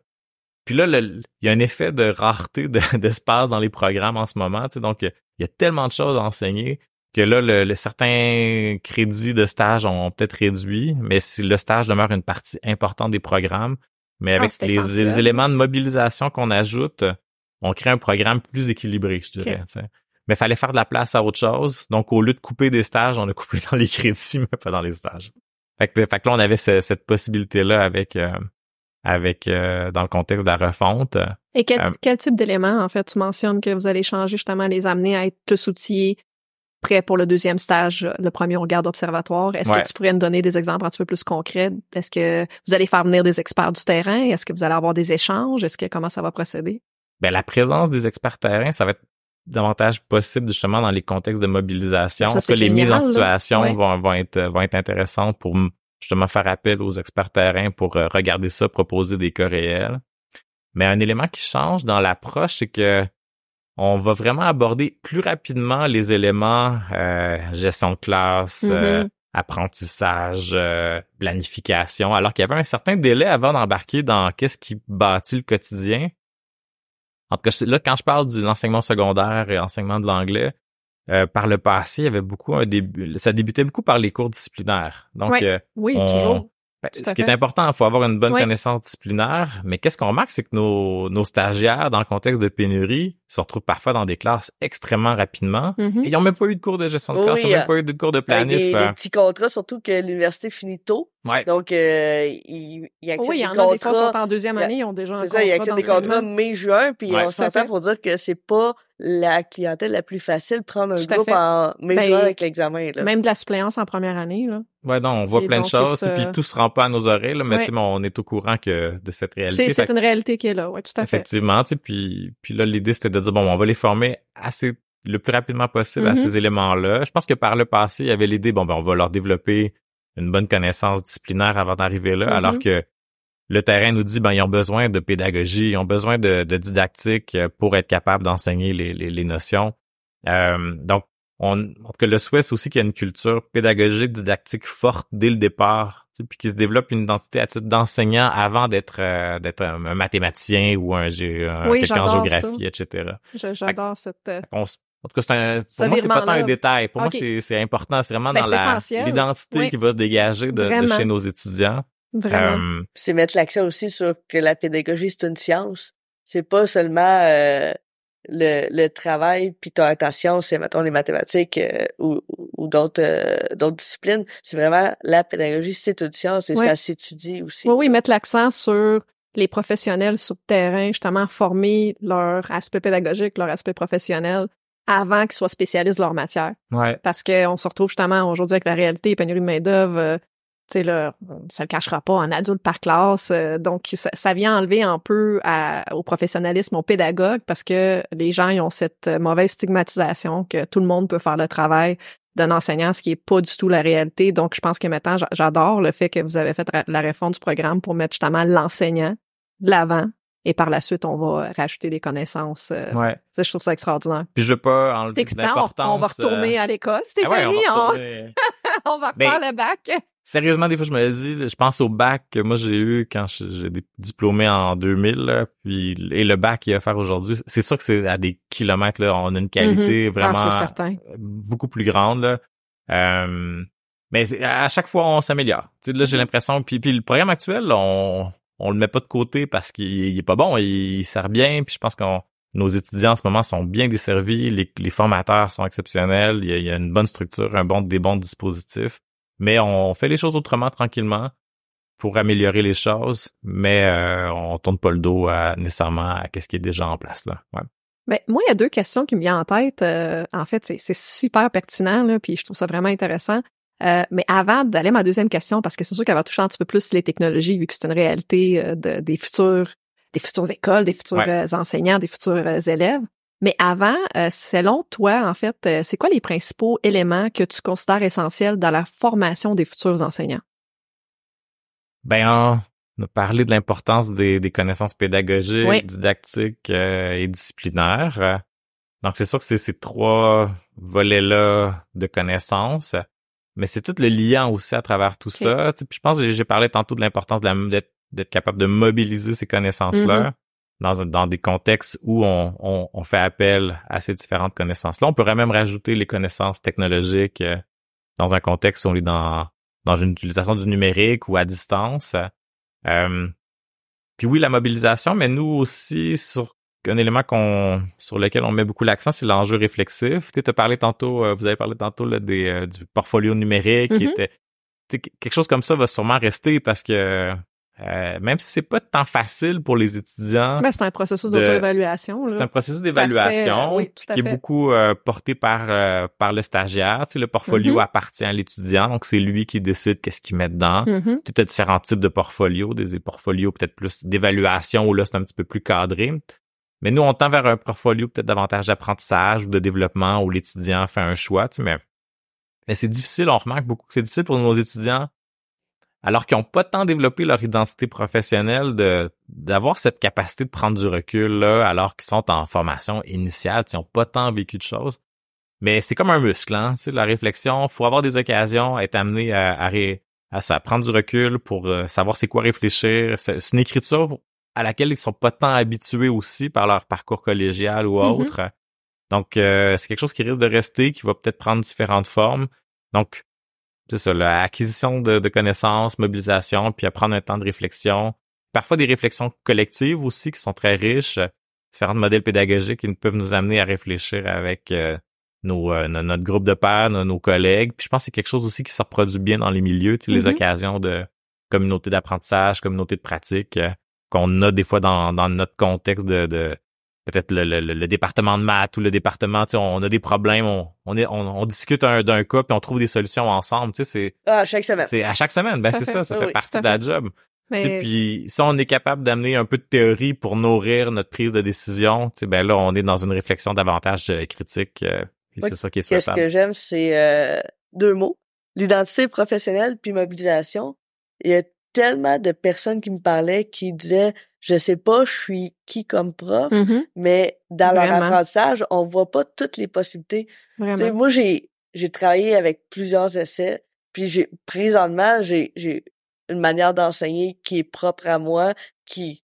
Puis là, le- il y a un effet de rareté de- d'espace dans les programmes en ce moment. tu sais. donc, il y a tellement de choses à enseigner que là, le, le- certains crédits de stage ont peut-être réduit, mais si le stage demeure une partie importante des programmes. Mais avec c'est les, éléments de mobilisation qu'on ajoute, on crée un programme plus équilibré, je dirais. Ok. tu sais. Mais il fallait faire de la place à autre chose. Donc, au lieu de couper des stages, on a coupé dans les crédits, mais pas dans les stages. Fait que, fait que là, on avait ce- cette possibilité-là avec, euh, avec euh, dans le contexte de la refonte. Et quel, Euh, quel type d'éléments, en fait, tu mentionnes que vous allez changer justement, les amener à être plus outillés, prêts pour le deuxième stage, le premier on regarde observatoire. Est-ce Ouais. que tu pourrais me donner des exemples un petit peu plus concrets? Est-ce que vous allez faire venir des experts du terrain? Est-ce que vous allez avoir des échanges? Est-ce que comment ça va procéder? Ben, la présence des experts terrain, ça va être davantage possible justement dans les contextes de mobilisation. Ça, que les mises en situation Ouais. vont, vont être vont être intéressantes pour justement faire appel aux experts terrain pour euh, regarder ça, proposer des cas réels. Mais un élément qui change dans l'approche, c'est que on va vraiment aborder plus rapidement les éléments euh, gestion de classe, euh, Mhm. apprentissage, euh, planification, alors qu'il y avait un certain délai avant d'embarquer dans qu'est-ce qui bâtit le quotidien. En tout cas, là, quand je parle de l'enseignement secondaire et enseignement de l'anglais, euh, par le passé, il y avait beaucoup un début, ça débutait beaucoup par les cours disciplinaires. Donc, Ouais. euh, Oui, on- toujours. ben, ce qui est important, il faut avoir une bonne Oui. connaissance disciplinaire. Mais qu'est-ce qu'on remarque, c'est que nos, nos stagiaires, dans le contexte de pénurie, ils se retrouvent parfois dans des classes extrêmement rapidement. Mhm. Et ils n'ont même pas eu de cours de gestion de Oui, classe, ils n'ont même euh, pas eu de cours de planif. des, euh, des petits contrats, surtout que l'université finit tôt. ouais. Donc, euh, ils, ils acceptent Oui, il y des en a des fois contrats. sont en deuxième il y a- année, ils ont déjà un C'est ça, ils contrat acceptent des contrats mai-juin, puis Ouais. on s'entend fait. pour dire que c'est pas la clientèle la plus facile de prendre un Tout groupe fait. en mai-juin Ben, avec l'examen. Même de la suppléance en première année, là. Ouais, non, on voit Et plein de donc, choses, ça- puis tout se rend pas à nos oreilles, là, mais Ouais. tu sais, mais on est au courant que de cette réalité. C'est, une réalité qui est là, oui, tout à fait. Effectivement, tu sais, puis, puis là, l'idée, c'était de dire, bon, on va les former assez, le plus rapidement possible à Mhm. ces éléments-là. Je pense que par le passé, il y avait l'idée, bon, ben, on va leur développer une bonne connaissance disciplinaire avant d'arriver là, Mhm. alors que le terrain nous dit, ben, ils ont besoin de pédagogie, ils ont besoin de, de didactique euh, pour être capables d'enseigner les, les, les notions. Euh, donc, on, en tout cas, le souhait, c'est aussi qu'il y ait une culture pédagogique, didactique forte dès le départ, tu sais, puis qu'il se développe une identité à titre d'enseignant avant d'être euh, d'être un, un mathématicien ou un, un Oui, quelqu'un en j'adore géographie, etc. Je- j'adore cette, euh, On en tout cas, c'est un, pour moi, c'est pas tant un détail. Pour moi, c'est, c'est important. C'est vraiment Ben, dans l'identité Oui. qui va dégager de, chez nos étudiants. vraiment. Euh, c'est mettre l'accent aussi sur que la pédagogie, c'est une science. C'est pas seulement euh, le, le travail, puis ta, ta science, c'est, mettons, les mathématiques euh, ou, ou d'autres euh, d'autres disciplines. C'est vraiment la pédagogie, c'est une science et Ouais. ça s'étudie aussi. Oui, oui, mettre l'accent sur les professionnels sur le terrain, justement, former leur aspect pédagogique, leur aspect professionnel avant qu'ils soient spécialistes de leur matière. ouais. Parce qu'on se retrouve justement aujourd'hui avec la réalité, pénurie de main-d'œuvre, euh, tu sais, là, on- ça le cachera pas, en adulte par classe. euh, donc, ça, ça vient enlever un peu à- au professionnalisme, aux pédagogues, parce que les gens, ils ont cette euh, mauvaise stigmatisation que tout le monde peut faire le travail d'un enseignant, ce qui est pas du tout la réalité. Donc, je pense que maintenant, j'a- j'adore le fait que vous avez fait la réforme du programme pour mettre justement l'enseignant de l'avant. Et par la suite, on va rajouter les connaissances. euh, Ouais. ça, je trouve ça extraordinaire. Puis je veux pas C'est enlever excitant. On, on va retourner euh, à l'école. ah ouais, on Stéphanie, va on, on va Ben, refaire le bac. Sérieusement, des fois, je me dis, je pense au bac que moi j'ai eu quand j'ai diplômé en 2000, là, puis et le bac qu'il y a à faire aujourd'hui, c'est sûr que c'est à des kilomètres là, on a une qualité Ah, vraiment certain. beaucoup plus grande là. Euh, mais à chaque fois on s'améliore. Tu sais, là, Mm-hmm. j'ai l'impression puis puis le programme actuel, là, on on le met pas de côté parce qu'il il est pas bon, il, il sert bien, puis je pense qu'on nos étudiants en ce moment sont bien desservis, les, les formateurs sont exceptionnels, il y, a, il y a une bonne structure, un bon des bons dispositifs, mais on fait les choses autrement tranquillement pour améliorer les choses, mais euh, on tourne pas le dos à, nécessairement à ce qui est déjà en place là. Ouais. Ben, moi, il y a deux questions qui me viennent en tête. Euh, en fait, c'est, super pertinent, là, puis je trouve ça vraiment intéressant. Euh, mais avant d'aller à ma deuxième question, parce que c'est sûr qu'elle va toucher un petit peu plus les technologies, vu que c'est une réalité euh, de, des futurs, des futures écoles, des futurs Ouais. euh, enseignants, des futurs euh, élèves. Mais avant, euh, selon toi, en fait, euh, c'est quoi les principaux éléments que tu considères essentiels dans la formation des futurs enseignants? Ben, on a parlé de l'importance des, des connaissances pédagogiques, Oui. didactiques euh, et disciplinaires. Donc, c'est sûr que c'est ces trois volets-là de connaissances, mais c'est tout le liant aussi à travers tout ça. Tu sais, puis je pense que j'ai- parlé tantôt de l'importance d'être capable de mobiliser ces connaissances-là Mm-hmm. Dans, dans des contextes où on, on, on fait appel à ces différentes connaissances-là. On pourrait même rajouter les connaissances technologiques euh, dans un contexte où on est dans dans une utilisation du numérique ou à distance. Euh, puis oui, la mobilisation, mais nous aussi, sur un élément qu'on sur lequel on met beaucoup l'accent, c'est l'enjeu réflexif. Tu as parlé tantôt, euh, vous avez parlé tantôt là, des, euh, du portfolio numérique qui Mhm. était quelque chose comme ça va sûrement rester parce que euh, même si c'est pas tant facile pour les étudiants, Ben, c'est un processus d'auto-évaluation. c'est un processus d'évaluation euh, oui, tout qui est beaucoup euh, porté par euh, par le stagiaire. Tu sais, le portfolio Mhm. appartient à l'étudiant, donc c'est lui qui décide qu'est-ce qu'il met dedans. Mhm. Tu as différents types de portfolios, des portfolios peut-être plus d'évaluation où là c'est un petit peu plus cadré. Mais nous on tend vers un portfolio peut-être davantage d'apprentissage ou de développement où l'étudiant fait un choix. Tu sais, mais mais c'est difficile, on remarque beaucoup que c'est difficile pour nos étudiants alors qu'ils n'ont pas tant développé leur identité professionnelle de d'avoir cette capacité de prendre du recul là alors qu'ils sont en formation initiale, ils n'ont pas tant vécu de choses. Mais c'est comme un muscle, hein, tu sais, la réflexion, faut avoir des occasions, être amené à, à, ré- à à prendre du recul pour euh, savoir c'est quoi réfléchir. C'est c'est une écriture à laquelle ils sont pas tant habitués aussi par leur parcours collégial ou Mhm. autre. Donc euh, c'est quelque chose qui risque de rester, qui va peut-être prendre différentes formes. Donc c'est ça, l'acquisition de, de connaissances, mobilisation, puis à prendre un temps de réflexion. Parfois des réflexions collectives aussi qui sont très riches. différents modèles pédagogiques qui peuvent nous amener à réfléchir avec euh, nos, euh, notre groupe de pairs, nos, collègues. Puis je pense que c'est quelque chose aussi qui se reproduit bien dans les milieux, tu sais, les Mhm. occasions de communauté d'apprentissage, communauté de pratique euh, qu'on a des fois dans, dans notre contexte de, de peut-être le, le, le département de maths ou le département, tu sais, on a des problèmes, on, on, est, on, on discute un- d'un cas puis on trouve des solutions ensemble, tu sais, c'est Ah, chaque semaine. c'est à chaque semaine, ben c'est ça, ça oui, fait oui, partie ça de la job. Tu sais, Mais Puis si on est capable d'amener un peu de théorie pour nourrir notre prise de décision, tu sais, ben là, on est dans une réflexion davantage euh, critique. euh, Oui, c'est ça qui est Qu'est-ce souhaitable. que j'aime, c'est euh, deux mots. L'identité professionnelle puis mobilisation. Il y a tellement de personnes qui me parlaient qui disaient je sais pas je suis qui comme prof, Mhm, mais dans leur Vraiment. apprentissage, on voit pas toutes les possibilités. Tu sais, vraiment. moi j'ai j'ai travaillé avec plusieurs essais, puis j'ai présentement j'ai j'ai une manière d'enseigner qui est propre à moi, qui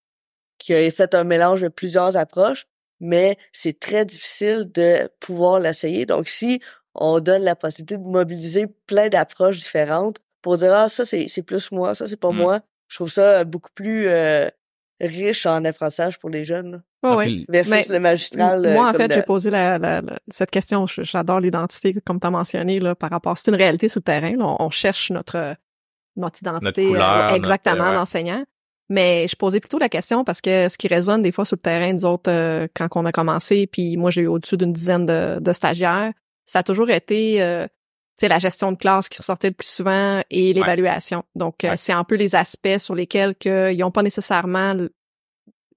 qui a fait un mélange de plusieurs approches, mais c'est très difficile de pouvoir l'essayer. Donc si on donne la possibilité de mobiliser plein d'approches différentes pour dire ah ça c'est c'est plus moi, ça c'est pas Mm. moi, je trouve ça beaucoup plus euh, riche en apprentissage pour les jeunes là, Ouais, Ah, puis versus Mais le magistral. euh, Moi, en comme fait, de- j'ai posé la, la- la- cette question. J'adore l'identité, comme tu as mentionné, là, par rapport. C'est une réalité sur le terrain. là. On, on cherche notre, notre identité Notre couleur, euh, exactement ouais. d'enseignant. Mais je posais plutôt la question parce que ce qui résonne des fois sur le terrain, nous autres, euh, quand on a commencé, puis moi, j'ai eu au-dessus d'une dizaine de, de stagiaires, ça a toujours été euh, sais, la gestion de classe qui ressortait le plus souvent et l'évaluation. Donc, euh, Ouais. c'est un peu les aspects sur lesquels que ils n'ont pas nécessairement le,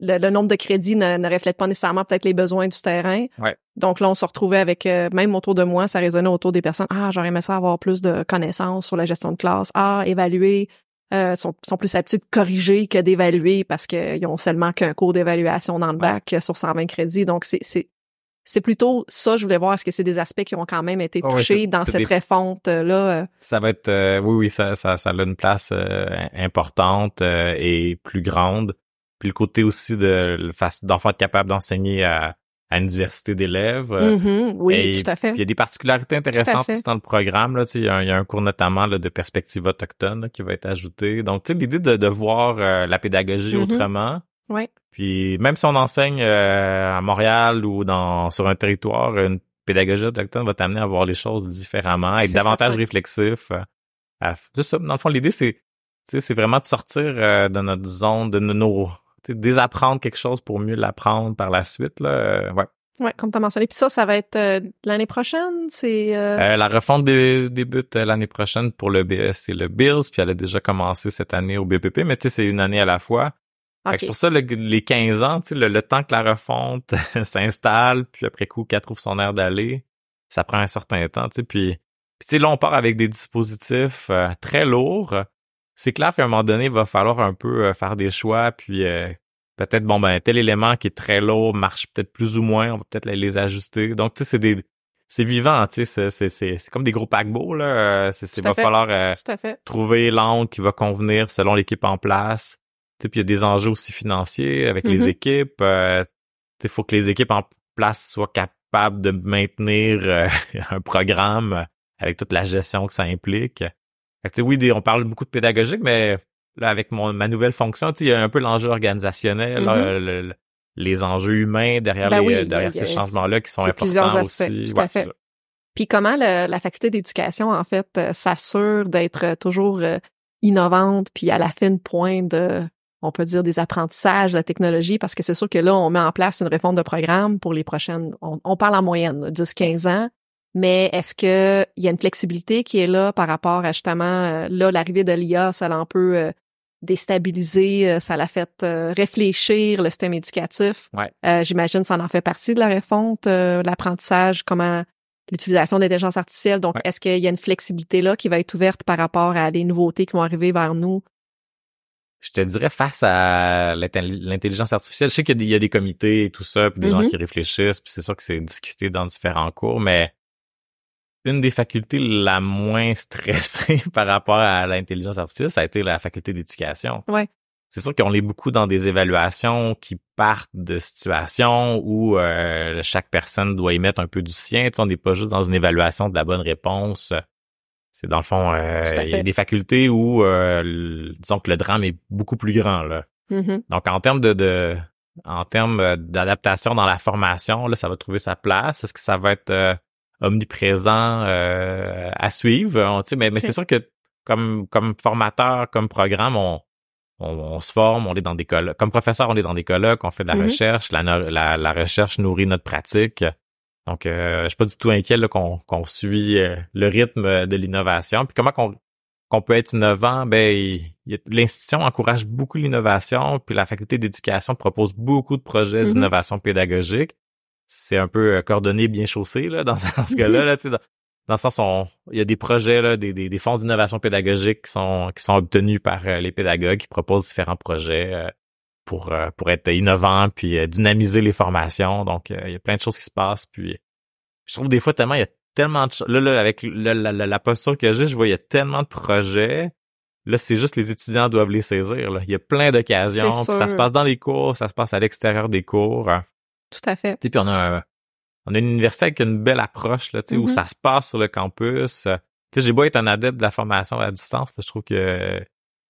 le- le nombre de crédits ne, ne reflète pas nécessairement peut-être les besoins du terrain. Ouais. Donc là, on se retrouvait avec, euh, même autour de moi, ça résonnait autour des personnes. Ah, j'aurais aimé ça avoir plus de connaissances sur la gestion de classe. Ah, évaluer. Euh, sont, sont plus habitués de corriger que d'évaluer parce qu'ils ont seulement qu'un cours d'évaluation dans le bac sur 120 crédits. Donc, c'est, c'est, plutôt ça, je voulais voir, est-ce que c'est des aspects qui ont quand même été Oh, ouais, touchés dans cette des- refonte-là? Ça va être, euh, oui, oui, ça, ça, ça a une place euh, importante euh, et plus grande. Puis le côté aussi de d'enfants être capable d'enseigner à, à une diversité d'élèves. euh, Mhm, oui, et tout à fait. Il y a des particularités intéressantes aussi dans le programme. Là, il, y a un, il y a un cours notamment là, de perspective autochtone là, qui va être ajouté. Donc, tu sais, l'idée de, de voir euh, la pédagogie Mhm. autrement. Ouais. Puis même si on enseigne euh, à Montréal ou dans sur un territoire, une pédagogie autochtone va t'amener à voir les choses différemment, être davantage réflexif. euh, à- c'est ça. Dans le fond, l'idée, c'est tu sais, c'est vraiment de sortir euh, de notre zone, de nos... désapprendre quelque chose pour mieux l'apprendre par la suite. Là. Euh, ouais. Ouais, comme tu as mentionné. Puis ça, ça va être euh, l'année prochaine, c'est... euh, Euh, la refonte dé- débute l'année prochaine pour le BS et le BILS, puis elle a déjà commencé cette année au BPP, mais tu sais, c'est une année à la fois. Fait que OK. C'est pour ça, le- les 15 ans, tu sais, le, le temps que la refonte s'installe, puis après coup, qu'elle trouve son air d'aller, ça prend un certain temps, tu sais. Puis, puis tu sais, là, on part avec des dispositifs euh, très lourds. C'est clair qu'à un moment donné, il va falloir un peu euh, faire des choix, puis euh, peut-être, bon, ben, tel élément qui est très lourd marche peut-être plus ou moins, on va peut-être les, les ajuster. Donc, tu sais, c'est des... C'est vivant, tu sais, c'est- c'est c'est- c'est comme des gros paquebots, là. Euh, Tout à va fait. falloir euh, trouver l'angle qui va convenir selon l'équipe en place. Puis il y a des enjeux aussi financiers avec les Mhm. équipes. Euh, il faut que les équipes en place soient capables de maintenir euh, un programme avec toute la gestion que ça implique. Fait oui, des- on parle beaucoup de pédagogique, mais là, avec mon, ma nouvelle fonction, il y a un peu l'enjeu organisationnel, là, le- le- les enjeux humains derrière, Ben les, oui, derrière il y a- ces changements-là qui sont c'est plusieurs importants aspects, aussi. tout à Ouais, fait. Puis comment le- la faculté d'éducation, en fait, euh, s'assure d'être euh, toujours euh, innovante, puis à la fine pointe de, on peut dire, des apprentissages, de la technologie, parce que c'est sûr que là, on met en place une réforme de programme pour les prochaines, on, on parle en moyenne, là, 10-15 ans, mais est-ce que il y a une flexibilité qui est là par rapport à justement, euh, là, l'arrivée de l'IA, ça l'a un peu euh, déstabilisé, euh, ça l'a fait euh, réfléchir le système éducatif? Ouais. Euh, J'imagine ça en fait partie de la refonte, euh, l'apprentissage, comment l'utilisation de l'intelligence artificielle. Donc, Ouais. est-ce qu'il y a une flexibilité là qui va être ouverte par rapport à les nouveautés qui vont arriver vers nous? Je te dirais face à l'intelli- l'intelligence artificielle, je sais qu'il y a des, il y a des comités et tout ça, puis des gens Mhm. qui réfléchissent, puis c'est sûr que c'est discuté dans différents cours, mais une des facultés la moins stressée par rapport à l'intelligence artificielle, ça a été la faculté d'éducation. Ouais. C'est sûr qu'on est beaucoup dans des évaluations qui partent de situations où euh, chaque personne doit y mettre un peu du sien. Tu sais, on n'est pas juste dans une évaluation de la bonne réponse. C'est dans le fond, euh, il y a des facultés où, euh, disons que le drame est beaucoup plus grand. Là. Mhm. Donc, en termes de, de, en termes d'adaptation dans la formation, là, ça va trouver sa place? Est-ce que ça va être omniprésent à suivre? mais mais c'est sûr que comme comme formateur, comme programme, on, on, se forme, on est dans des colloques. Comme professeur, on est dans des colloques, on fait de la mm-hmm. recherche, la, la, la, recherche nourrit notre pratique. Donc, euh, je suis pas du tout inquiet qu'on qu'on suit euh, le rythme de l'innovation. Puis comment qu'on peut être innovant, ben l'institution encourage beaucoup l'innovation, puis la faculté d'éducation propose beaucoup de projets mm-hmm. d'innovation pédagogique. C'est un peu euh, coordonné, bien chaussé là dans, ce cas-là. Là, dans, dans le sens où il y a des projets, là, des, des, fonds d'innovation pédagogique qui sont, qui sont obtenus par euh, les pédagogues qui proposent différents projets euh, pour, euh, pour être innovants puis dynamiser les formations. Donc, il y a plein de choses qui se passent. Puis, je trouve des fois tellement, il y a tellement de choses. Là, là, avec la, la, posture que j'ai, je vois, il y a tellement de projets. Là, c'est juste les étudiants doivent les saisir. Là. Il y a plein d'occasions. Ça se passe dans les cours, ça se passe à l'extérieur des cours. Tout à fait. Puis on a un, on a une université avec une belle approche là, tu sais, où mm-hmm. ça se passe sur le campus. J'ai beau être un adepte de la formation à distance, je trouve que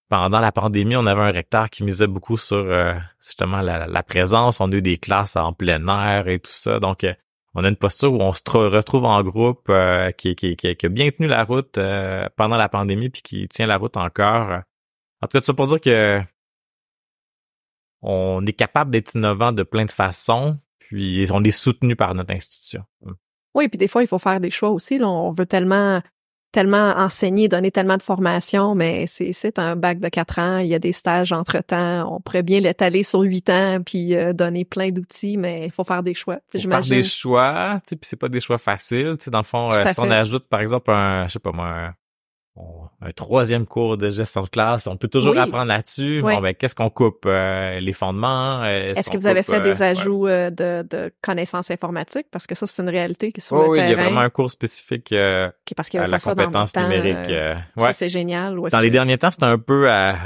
pendant la pandémie, on avait un recteur qui misait beaucoup sur euh, justement la, présence. On a eu des classes en plein air et tout ça. Donc, euh, on a une posture où on se retrouve en groupe euh, qui, qui, qui, a bien tenu la route pendant la pandémie puis qui tient la route encore. En tout cas, ça pour dire que on est capable d'être innovant de plein de façons, puis on est soutenu par notre institution. Oui, puis des fois, il faut faire des choix aussi. Là. On veut tellement tellement enseigner, donner tellement de formation, mais c'est c'est un bac de quatre ans, il y a des stages entre-temps, on pourrait bien l'étaler sur huit ans puis euh, donner plein d'outils, mais il faut faire des choix. Faut faire des choix, tu sais, puis c'est pas des choix faciles, tu sais, dans le fond, euh, si on ajoute par exemple un, je sais pas moi, un troisième cours de gestion de classe, on peut toujours apprendre là-dessus. Bon, ben, qu'est-ce qu'on coupe? Euh, les fondements? Euh, est-ce que vous avez fait des euh, ajouts de, de, connaissances informatiques? Parce que ça, c'est une réalité qui est sur le oui, terrain. il y a vraiment un cours spécifique parce qu'il y à la compétence numérique. ça, c'est génial. Dans les derniers temps, c'était un peu à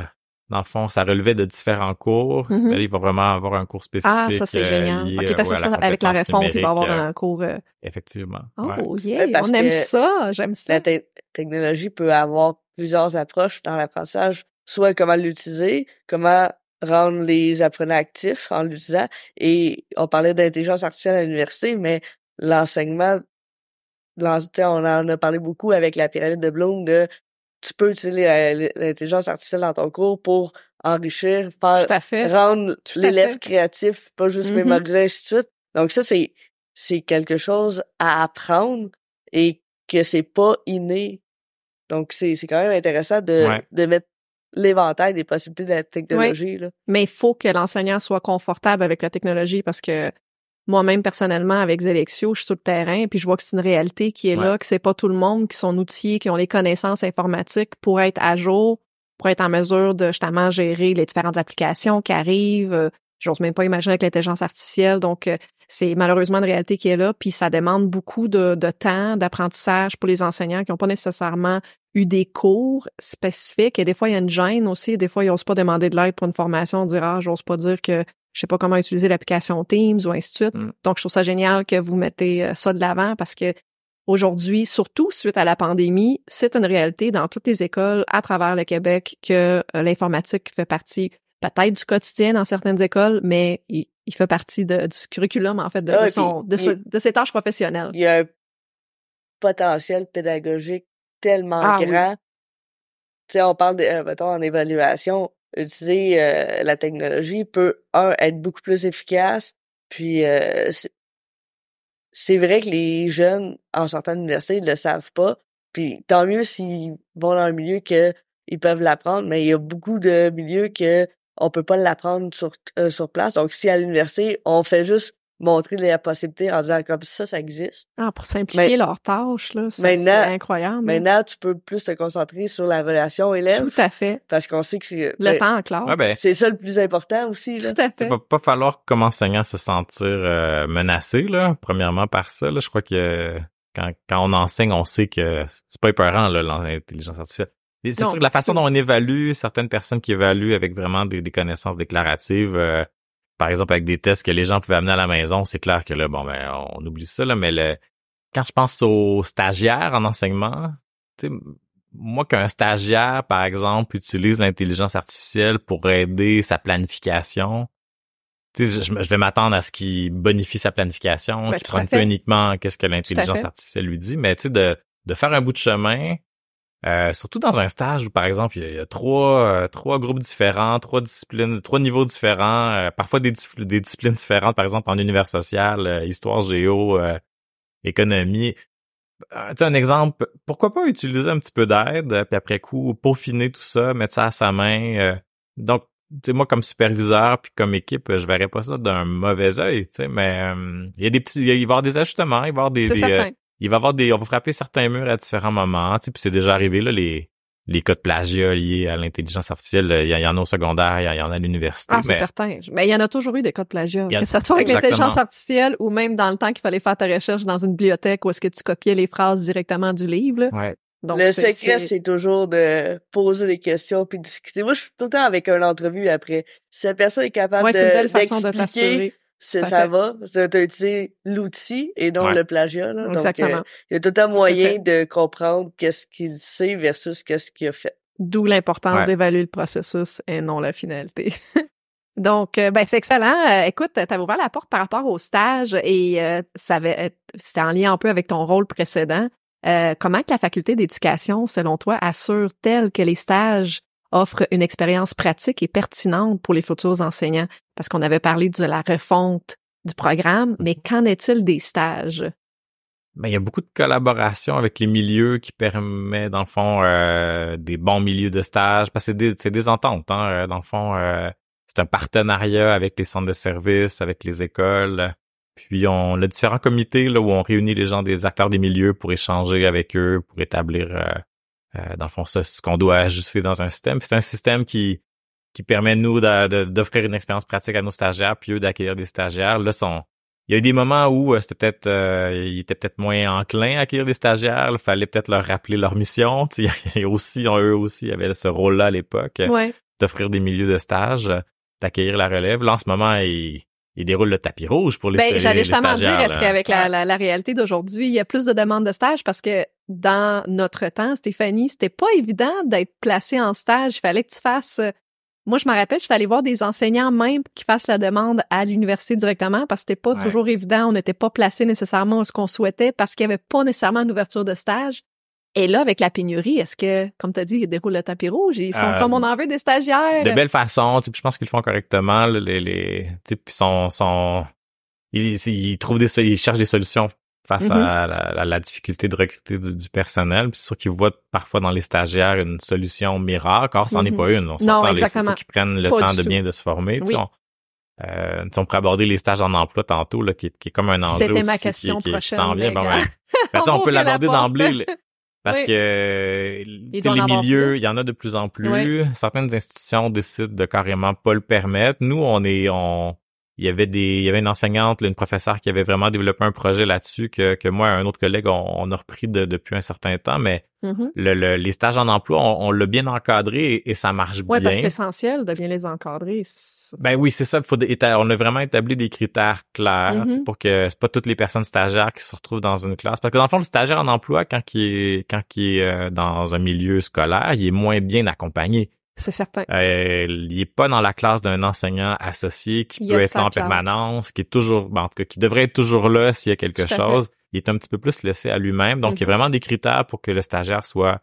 dans le fond, ça relevait de différents cours. Mm-hmm. il va vraiment avoir un cours spécifique. Ah, ça, c'est génial. Euh, OK, parce que ça, avec la refonte, il va avoir un cours... Euh, Effectivement. Oh, yeah, on aime ça, j'aime ça. La technologie peut avoir plusieurs approches dans l'apprentissage, soit comment l'utiliser, comment rendre les apprenants actifs en l'utilisant. Et on parlait d'intelligence artificielle à l'université, mais l'enseignement, on en a parlé beaucoup avec la pyramide de Bloom de tu peux utiliser l'intelligence artificielle dans ton cours pour enrichir, faire, rendre l'élève créatif, pas juste mm-hmm. mémoriser, ainsi de suite. Donc ça, c'est, c'est quelque chose à apprendre et que c'est pas inné. Donc c'est, c'est quand même intéressant de, de mettre l'éventail des possibilités de la technologie. Là. Mais il faut que l'enseignant soit confortable avec la technologie parce que moi-même personnellement avec Zelexio, je suis sur le terrain puis je vois que c'est une réalité qui est là, que c'est pas tout le monde qui sont outillés, qui ont les connaissances informatiques pour être à jour, pour être en mesure de justement gérer les différentes applications qui arrivent. Euh, j'ose même pas imaginer avec l'intelligence artificielle. Donc, euh, c'est malheureusement une réalité qui est là, puis ça demande beaucoup de, de temps, d'apprentissage pour les enseignants qui n'ont pas nécessairement eu des cours spécifiques. Et des fois, il y a une gêne aussi. Des fois, ils n'osent pas demander de l'aide pour une formation, dire ah, j'ose pas dire que je sais pas comment utiliser l'application Teams ou ainsi de suite. Mm. Donc, je trouve ça génial que vous mettez euh, ça de l'avant parce que aujourd'hui, surtout suite à la pandémie, c'est une réalité dans toutes les écoles à travers le Québec que euh, l'informatique fait partie peut-être du quotidien dans certaines écoles, mais il, fait partie du curriculum, en fait, de, ah, son, de, ses tâches professionnelles. Il y a un potentiel pédagogique tellement ah grand. Tu sais, on parle, de, euh, mettons, en évaluation, utiliser euh, la technologie peut, un, être beaucoup plus efficace, puis euh, c'est vrai que les jeunes, en sortant de ne le savent pas, puis tant mieux s'ils vont dans un milieu que ils peuvent l'apprendre, mais il y a beaucoup de milieux que on peut pas l'apprendre sur, euh, sur place. Donc, si à l'université, on fait juste montrer les possibilités en disant comme ça, ça existe. Ah, pour simplifier leurs tâches, là, c'est incroyable. Maintenant, tu peux plus te concentrer sur la relation élève. Tout à fait. Parce qu'on sait que le ben, temps en classe. ben, c'est ça le plus important aussi. Là. Tout à fait. Il va pas falloir comme enseignant se sentir euh, menacé, là, premièrement par ça. Là. Je crois que quand, quand on enseigne, on sait que c'est pas épeurant, là, l'intelligence artificielle. C'est sûr que la façon dont on évalue certaines personnes qui évaluent avec vraiment des, connaissances déclaratives, euh, par exemple avec des tests que les gens pouvaient amener à la maison, c'est clair que là, bon ben, on oublie ça, là, mais le, quand je pense aux stagiaires en enseignement, moi qu'un stagiaire, par exemple, utilise l'intelligence artificielle pour aider sa planification, je, je vais m'attendre à ce qu'il bonifie sa planification, Ben, qu'il prenne pas uniquement qu'est-ce que l'intelligence artificielle lui dit, mais tu sais, de, de faire un bout de chemin, euh, surtout dans un stage où, par exemple, il y a, il y a trois, euh, trois groupes différents, trois disciplines, trois niveaux différents, euh, parfois des, des disciplines différentes, par exemple en univers social, euh, histoire, géo, euh, économie. Tu sais, un exemple, pourquoi pas utiliser un petit peu d'aide, puis après coup, peaufiner tout ça, mettre ça à sa main. euh, donc, tu sais, moi, comme superviseur, puis comme équipe, je verrais pas ça d'un mauvais œil, tu sais, mais euh, il y a des petits, il va y avoir des ajustements, il va y avoir des, Euh, il va y avoir des, on va frapper certains murs à différents moments, tu sais, puis c'est déjà arrivé, là, les, les cas de plagiat liés à l'intelligence artificielle, il y, il y en a au secondaire, il y en- il y en a à l'université, Ah, c'est mais certain. Mais il y en a toujours eu des cas de plagiat. Il y a- Que ce soit avec l'intelligence artificielle ou même dans le temps qu'il fallait faire ta recherche dans une bibliothèque où est-ce que tu copiais les phrases directement du livre. là. ouais. Donc, le secret, c'est- toujours de poser des questions puis discuter. Moi, je suis tout le temps avec une entrevue après. Si la personne est capable Ouais, de c'est une belle façon de d'expliquer, t'assurer. Ça fait. va. Tu as utilisé l'outil et non Ouais. le plagiat. Là. Donc, Exactement. euh, il y a tout à moyen de comprendre qu'est-ce qu'il sait versus qu'est-ce qu'il a fait. D'où l'importance Ouais. d'évaluer le processus et non la finalité. Donc, euh, ben c'est excellent. Euh, écoute, tu ouvert la porte par rapport au stage et euh, ça avait, c'était en lien un peu avec ton rôle précédent. Euh, comment que la faculté d'éducation, selon toi, assure-t-elle que les stages offrent une expérience pratique et pertinente pour les futurs enseignants? Parce qu'on avait parlé de la refonte du programme, mais qu'en est-il des stages? Ben, il y a beaucoup de collaboration avec les milieux qui permet, dans le fond, euh, des bons milieux de stage. Parce que c'est des, c'est des ententes, hein. euh, Dans le fond, euh, c'est un partenariat avec les centres de services, avec les écoles. Puis on a différents comités là, où on réunit les gens des acteurs des milieux pour échanger avec eux, pour établir, euh, euh, dans le fond, ce, ce qu'on doit ajuster dans un système. C'est un système qui qui permet nous d'offrir une expérience pratique à nos stagiaires, puis eux d'accueillir des stagiaires. Là, sont il y a eu des moments où euh, c'était peut-être euh, ils étaient peut-être moins enclins à accueillir des stagiaires, il fallait peut-être leur rappeler leur mission, a aussi eux aussi avaient ce rôle-là à l'époque Ouais. d'offrir des milieux de stage, euh, d'accueillir la relève. Là en ce moment, ils ils déroulent le tapis rouge pour les Ben, les- j'allais les justement dire, est-ce qu'avec la, Ouais. la, la réalité d'aujourd'hui, il y a plus de demandes de stage? Parce que dans notre temps, Stéphanie, c'était pas évident d'être placé en stage. Il fallait que tu fasses. euh, Moi, je me rappelle, j'étais allée voir des enseignants même qui fassent la demande à l'université directement parce que c'était pas Ouais. toujours évident. On n'était pas placé nécessairement où ce qu'on souhaitait parce qu'il y avait pas nécessairement une ouverture de stage. Et là, avec la pénurie, est-ce que, comme tu as dit, ils déroulent le tapis rouge? Ils sont Euh, comme on en veut des stagiaires. de belle façon, tu sais, puis je pense qu'ils le font correctement les les tu sais, puis sont sont ils, ils trouvent des ils cherchent des solutions face Mhm. à, la, à la difficulté de recruter du, du personnel, puis c'est sûr qu'ils voient parfois dans les stagiaires une solution miracle, or c'en est Mhm. pas une. On Non, il faut- exactement. qu'ils prennent le Pas temps de tout. bien de se former. Tu sais, Oui. on, euh, tu sais, on pourrait aborder les stages en emploi tantôt, là, qui, est- qui est comme un enjeu C'était ma question qui, qui, qui prochaine, vient. ben, ben, tu sais, on On peut l'aborder d'emblée. Parce Oui. que les milieux, il y en a de plus en plus. Oui. Certaines institutions décident de carrément pas le permettre. Nous, on est on il y avait des il y avait une enseignante, une professeure qui avait vraiment développé un projet là-dessus que, que moi et un autre collègue on, on a repris de- depuis un certain temps, mais Mhm. le, le- les stages en emploi, on, on l'a bien encadré et, et ça marche Ouais, bien. parce que c'est essentiel de bien les encadrer. Ben oui, c'est ça. Faut on a vraiment établi des critères clairs tu sais, pour que c'est pas toutes les personnes stagiaires qui se retrouvent dans une classe. Parce que dans le fond, le stagiaire en emploi, quand il est quand il est euh, dans un milieu scolaire, il est moins bien accompagné. C'est certain. Euh, il est pas dans la classe d'un enseignant associé qui Il peut être en classe. permanence, qui est toujours, ben, en tout cas, qui devrait être toujours là s'il y a quelque chose. Il est un petit peu plus laissé à lui-même. Donc, il y a Mhm. vraiment des critères pour que le stagiaire soit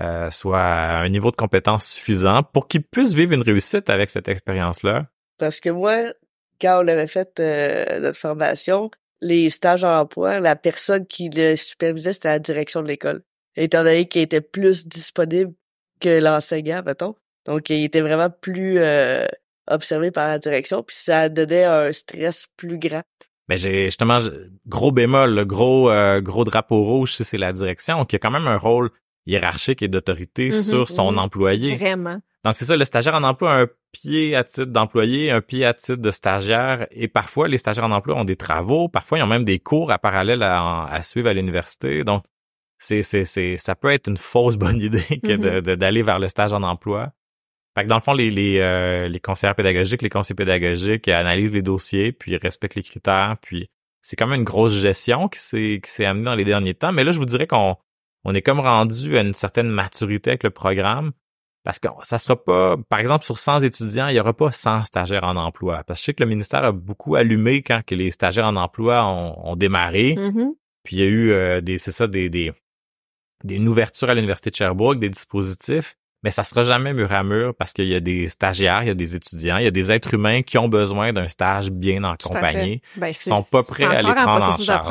euh, soit à un niveau de compétence suffisant pour qu'il puisse vivre une réussite avec cette expérience-là? Parce que moi, quand on avait fait euh, notre formation, les stages en emploi, la personne qui le supervisait, c'était la direction de l'école. Étant donné qu'il était plus disponible que l'enseignant, mettons. Donc, il était vraiment plus euh, observé par la direction, puis ça donnait un stress plus grand. Mais j'ai justement gros bémol, le gros euh, gros drapeau rouge, si c'est la direction, qui a quand même un rôle hiérarchique et d'autorité Mhm, sur son mhm. employé. Vraiment. Donc c'est ça, le stagiaire en emploi a un pied à titre d'employé, un pied à titre de stagiaire, et parfois les stagiaires en emploi ont des travaux, parfois ils ont même des cours à parallèle à, à suivre à l'université. Donc c'est c'est c'est ça peut être une fausse bonne idée que de- d'aller vers le stage en emploi. Fait que dans le fond les les euh, les conseillers pédagogiques, les conseillers pédagogiques analysent les dossiers, puis respectent les critères, puis c'est quand même une grosse gestion qui s'est qui s'est amenée dans les derniers temps. Mais là je vous dirais qu'on on est comme rendu à une certaine maturité avec le programme parce que ça sera pas, par exemple, sur 100 étudiants, il y aura pas 100 stagiaires en emploi. Parce que je sais que le ministère a beaucoup allumé quand que les stagiaires en emploi ont, ont démarré. Mhm. Puis il y a eu euh, des, c'est ça, des, des, des une ouverture à l'Université de Sherbrooke, des dispositifs. Mais ça sera jamais mur à mur parce qu'il y a des stagiaires, il y a des étudiants, il y a des êtres humains qui ont besoin d'un stage bien accompagné. Ben, qui sont pas prêts à les prendre en charge.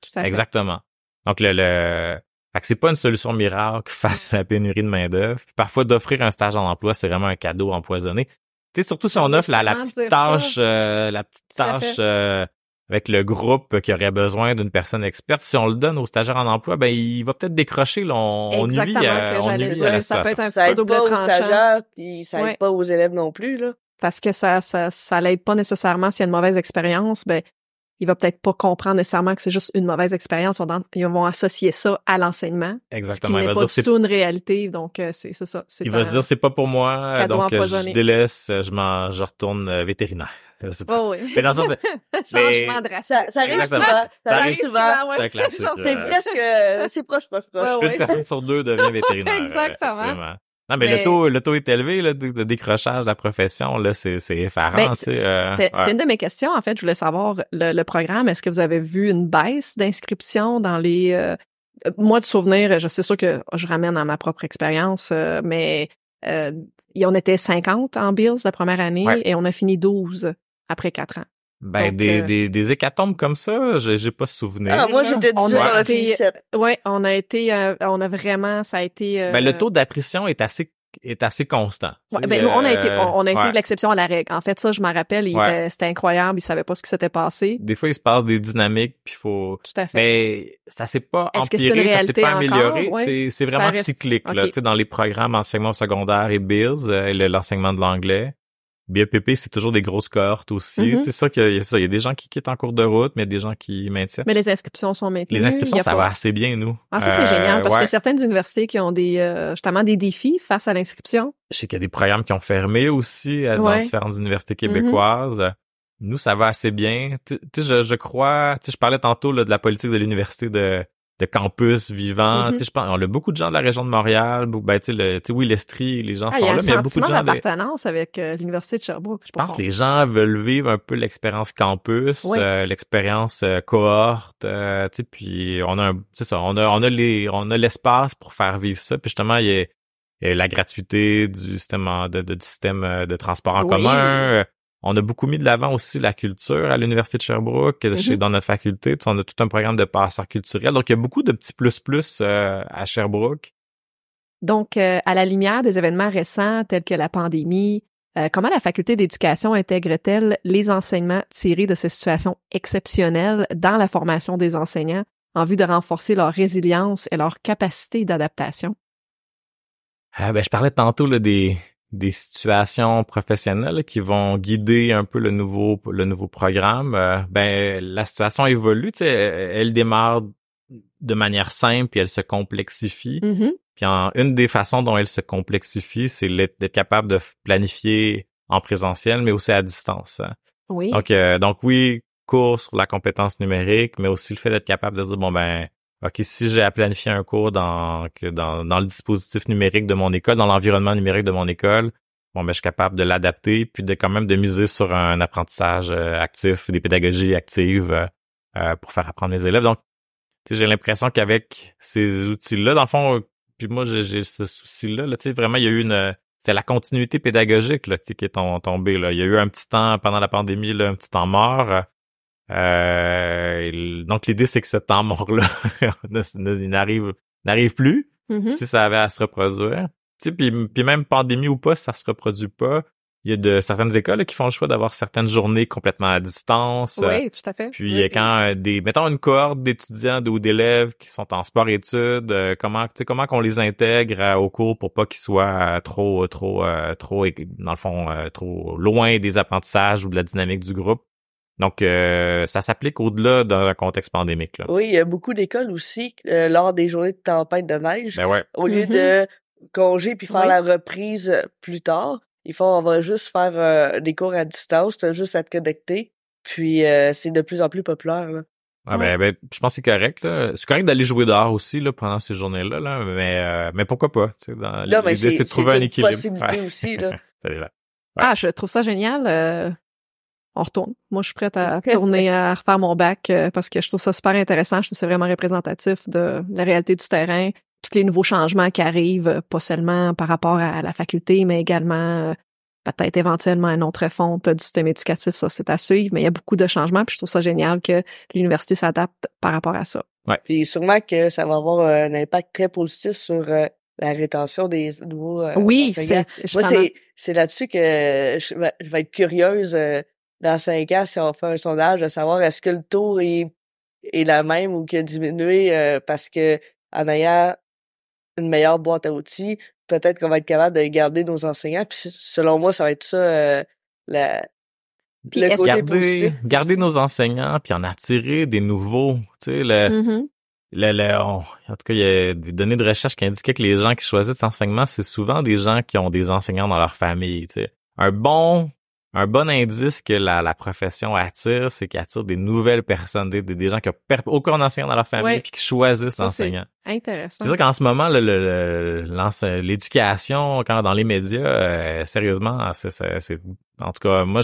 Tout à fait. Exactement. Donc le, le fait que c'est pas une solution miracle face à la pénurie de main d'œuvre. Puis Parfois d'offrir un stage en emploi, c'est vraiment un cadeau empoisonné. Tu sais surtout si on offre la, petite tâche euh, la petite tâche euh, avec le groupe qui aurait besoin d'une personne experte, si on le donne au stagiaire en emploi, ben il va peut-être décrocher là, on, on nuit, Exactement que on j'allais nuit à la dire. Ça peut être un Ça peu aide double tranchant. puis ça aide Ouais. pas aux élèves non plus, là. Parce que ça, ça, ça l'aide pas nécessairement s'il y a une mauvaise expérience, ben, il va peut-être pas comprendre nécessairement que c'est juste une mauvaise expérience. Ils vont- Ils vont associer ça à l'enseignement. Ce qui Exactement. Il n'est va pas dire du c'est tout une réalité. Donc, euh, c'est c'est ça. Il va se dire c'est pas pour moi, donc euh, je délaisse, euh, je m'en je retourne vétérinaire. Oh, oui. Mais dans le sens, Changement drastique. Ça, ça arrive souvent. Ça Ça arrive souvent. ouais. c'est presque, c'est proche, proche, proche. Ouais, ouais. Une personne sur deux devient vétérinaire. euh, Exactement. Non, mais, Mais- le taux, le taux est élevé, là, de, de décrochage de la profession, là, c'est, c'est effarant, Ben, euh, C'était ouais. une de mes questions, en fait. Je voulais savoir le, le programme. Est-ce que vous avez vu une baisse d'inscription dans les... euh, euh, moi, de souvenir, je sais sûr que je ramène à ma propre expérience, euh, mais euh, on était 50 en Bills la première année Ouais. et on a fini 12 après quatre ans. Ben, Donc, des, euh, des, des hécatombes comme ça, j'ai, j'ai pas souvenir. Ah, moi, j'étais On 18, on a a été- fini 17. Ouais, on a été, euh, on a vraiment, ça a été. euh, Ben, le taux d'attrition est assez, est assez constant. ouais, ben, nous, on a été, euh, on, on a été ouais. de l'exception à la règle. En fait, ça, je m'en rappelle, il Ouais. était- c'était incroyable, il savait pas ce qui s'était passé. Des fois, il se passe des dynamiques, puis faut, Tout à fait. Mais ça s'est pas Est-ce que c'est empiré, ça s'est pas amélioré. C'est, c'est vraiment reste- cyclique. Là. Tu sais, dans les programmes enseignement secondaire et BILS, euh, le- l'enseignement de l'anglais. BEPP, c'est toujours des grosses cohortes aussi. Mhm. C'est sûr qu'il y a ça. Il y a des gens qui quittent en cours de route, mais il y a des gens qui maintiennent. Mais les inscriptions sont maintenues. Les inscriptions, ça pas- va assez bien, nous. Ah, ça, c'est Euh, génial, parce ouais. qu'il y a certaines universités qui ont des, euh, justement, des défis face à l'inscription. Je sais qu'il y a des programmes qui ont fermé aussi euh, dans Ouais. différentes universités québécoises. Nous, ça va assez bien. Tu tu sais, je, je crois, tu sais, je parlais tantôt là, de la politique de l'université de, de campus vivant. Mhm. Tu sais, je pense, on a beaucoup de gens de la région de Montréal. Ben, tu sais, le- tu sais, oui, l'Estrie, les gens Ah, sont y a là, mais il y a beaucoup de gens. de- d'appartenance avec euh, l'université de Sherbrooke. je pense que les gens veulent vivre un peu l'expérience campus, Oui. euh, l'expérience euh, cohorte, tu sais, puis on a un, c'est ça, on a, on a les, on a l'espace pour faire vivre ça. Puis justement, il y a, il y a la gratuité du système de, de- du système de transport en Oui. commun. On a beaucoup mis de l'avant aussi la culture à l'université de Sherbrooke, Mhm. chez dans notre faculté. On a tout un programme de passeurs culturels. Donc il y a beaucoup de petits plus plus euh, à Sherbrooke. Donc, euh, à la lumière des événements récents tels que la pandémie, euh, comment la faculté d'éducation intègre-t-elle les enseignements tirés de ces situations exceptionnelles dans la formation des enseignants en vue de renforcer leur résilience et leur capacité d'adaptation? Ah, ben, je parlais tantôt là, des, des situations professionnelles qui vont guider un peu le nouveau le nouveau programme. Euh, ben la situation évolue, tu sais, elle, démarre de manière simple puis elle se complexifie. Mhm. Puis en, une des façons dont elle se complexifie, c'est d'être capable de planifier en présentiel, mais aussi à distance. Oui. Donc, euh, donc oui, cours sur la compétence numérique, mais aussi le fait d'être capable de dire bon ben, ok, si j'ai à planifier un cours dans dans, dans le dispositif numérique de mon école, dans l'environnement numérique de mon école, bon ben je suis capable de l'adapter, puis de quand même de miser sur un apprentissage euh, actif, des pédagogies actives euh, euh, pour faire apprendre mes élèves. Donc, j'ai l'impression qu'avec ces outils-là, dans le fond, puis moi j'ai ce souci-là, là, vraiment il y a eu une c'est la continuité pédagogique là, qui, qui est tom- tombée. Là. Il y a eu un petit temps pendant la pandémie, là, un petit temps mort. Euh, donc l'idée c'est que ce temps ne- il n'arrive n'arrive plus Mhm. si ça avait à se reproduire. Tu sais, puis, puis même pandémie ou pas, ça se reproduit pas, il y a de certaines écoles là, qui font le choix d'avoir certaines journées complètement à distance. Euh, Oui, tout à fait. Puis Oui, euh, quand euh, des mettons une cohorte d'étudiants ou d'élèves qui sont en sport études, euh, comment tu sais comment qu'on les intègre euh, au cours pour pas qu'ils soient euh, trop trop euh, trop dans le fond euh, trop loin des apprentissages ou de la dynamique du groupe? Donc euh, ça s'applique au-delà d'un contexte pandémique là. Oui, il y a beaucoup d'écoles aussi, euh, lors des journées de tempête de neige, Ben ouais. au lieu Mhm. de congé puis faire Oui. la reprise euh, plus tard, ils font on va juste faire euh, des cours à distance, t'as juste à te connecter. Puis euh, c'est de plus en plus populaire. Là. Ah ben, ben, je pense que c'est correct. là. C'est correct d'aller jouer dehors aussi là, pendant ces journées-là, là, mais, euh, mais pourquoi pas? tu sais, Dans, Non, mais l'idée, c'est de trouver un une équilibre. possibilité Ouais. aussi, là. Là. Ah, je trouve ça génial. euh, on retourne. Moi, je suis prête à retourner à refaire mon bac euh, parce que je trouve ça super intéressant. Je trouve que c'est vraiment représentatif de la réalité du terrain, tous les nouveaux changements qui arrivent, euh, pas seulement par rapport à la faculté, mais également euh, peut-être éventuellement une autre refonte du système éducatif. Ça, c'est à suivre. Mais il y a beaucoup de changements. Puis je trouve ça génial que l'université s'adapte par rapport à ça. Puis sûrement que ça va avoir un impact très positif sur euh, la rétention des nouveaux euh, oui, c'est justement. c'est, c'est là-dessus que je vais, je vais être curieuse euh, dans cinq ans si on fait un sondage de savoir est-ce que le taux est, est la même ou qu'il a diminué euh, parce que en ayant une meilleure boîte à outils, peut-être qu'on va être capable de garder nos enseignants. Puis selon moi, ça va être ça euh, la, Puis le côté Garder, garder nos enseignants puis en attirer des nouveaux. Tu sais, le, Mhm. le, le- on- en tout cas, il y a des données de recherche qui indiquaient que les gens qui choisissent l'enseignement, c'est souvent des gens qui ont des enseignants dans leur famille. Tu sais. Un bon un bon indice que la, la profession attire, c'est qu'elle attire des nouvelles personnes, des, des, gens qui ont per- aucun enseignant dans leur famille Ouais. puis qui choisissent l'enseignant. Intéressant. C'est sûr qu'en ce moment, le- le- le- l'éducation, quand dans les médias, euh, sérieusement, c'est, en tout cas, moi,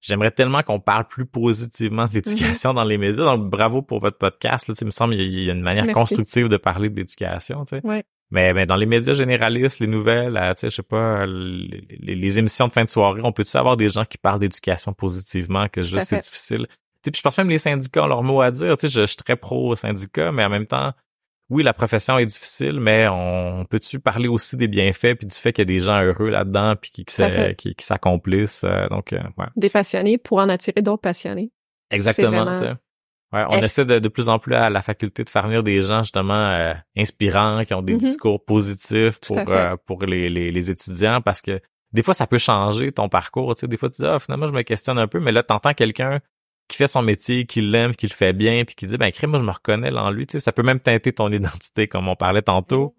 j'aimerais tellement qu'on parle plus positivement de l'éducation dans les médias. Donc, bravo pour votre podcast. Là, tu sais, il me semble qu'il y a une manière Merci. constructive de parler de l'éducation. Tu sais. Ouais. Mais, mais dans les médias généralistes, les nouvelles, euh, tu sais, je sais pas, les, émissions de fin de soirée, on peut-tu avoir des gens qui parlent d'éducation positivement que juste c'est difficile? Tu sais, puis je pense même les syndicats ont leur mot à dire. Tu sais, je, je suis très pro syndicat, mais en même temps, oui, la profession est difficile, mais on peut-tu parler aussi des bienfaits puis du fait qu'il y a des gens heureux là-dedans puis qui, qui, s'accomplissent. euh, donc, euh, ouais. Des passionnés pour en attirer d'autres passionnés. Exactement. vraiment-. Ouais, on essaie de, de plus en plus à la faculté de faire venir des gens justement euh, inspirants, qui ont des Mhm. discours positifs Tout pour euh, pour les, les, les étudiants parce que des fois ça peut changer ton parcours. Tu sais, des fois tu dis ah finalement je me questionne un peu, mais là t'entends quelqu'un qui fait son métier, qui l'aime, qui le fait bien, puis qui dit ben crème, moi je me reconnais là en lui. Tu sais, ça peut même teinter ton identité comme on parlait tantôt.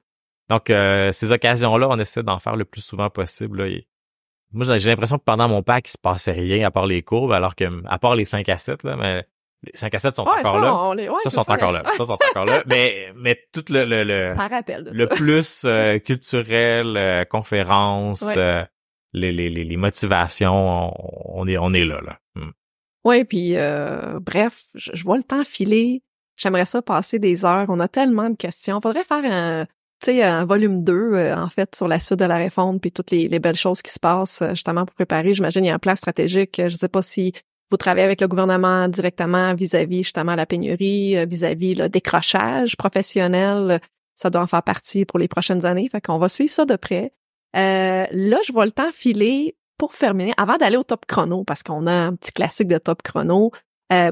Donc euh, ces occasions-là, on essaie d'en faire le plus souvent possible. Là, Et moi j'ai j'ai l'impression que pendant mon pack il se passait rien à part les courbes, alors que à part les 5 à 7 là, mais les 5 à 7 sont Ouais, encore ça, là. on les- ouais, ça sont encore là. Ça sont encore là. Mais mais tout le le le, le plus euh, culturel, euh, conférences, Ouais. euh, les, les les les motivations, on, on est on est là là. Hmm. Oui, puis euh, bref, je, je vois le temps filer. J'aimerais ça passer des heures. On a tellement de questions. Faudrait faire un, tu sais, un volume 2, euh, en fait, sur la suite de la réforme, puis toutes les, les belles choses qui se passent, euh, justement, pour préparer. J'imagine il y a un plan stratégique. Je sais pas si vous travaillez avec le gouvernement directement vis-à-vis, justement, la pénurie, euh, vis-à-vis le décrochage professionnel. Ça doit en faire partie pour les prochaines années. Fait qu'on va suivre ça de près. Euh, là, je vois le temps filer pour terminer, avant d'aller au top chrono, parce qu'on a un petit classique de top chrono, euh,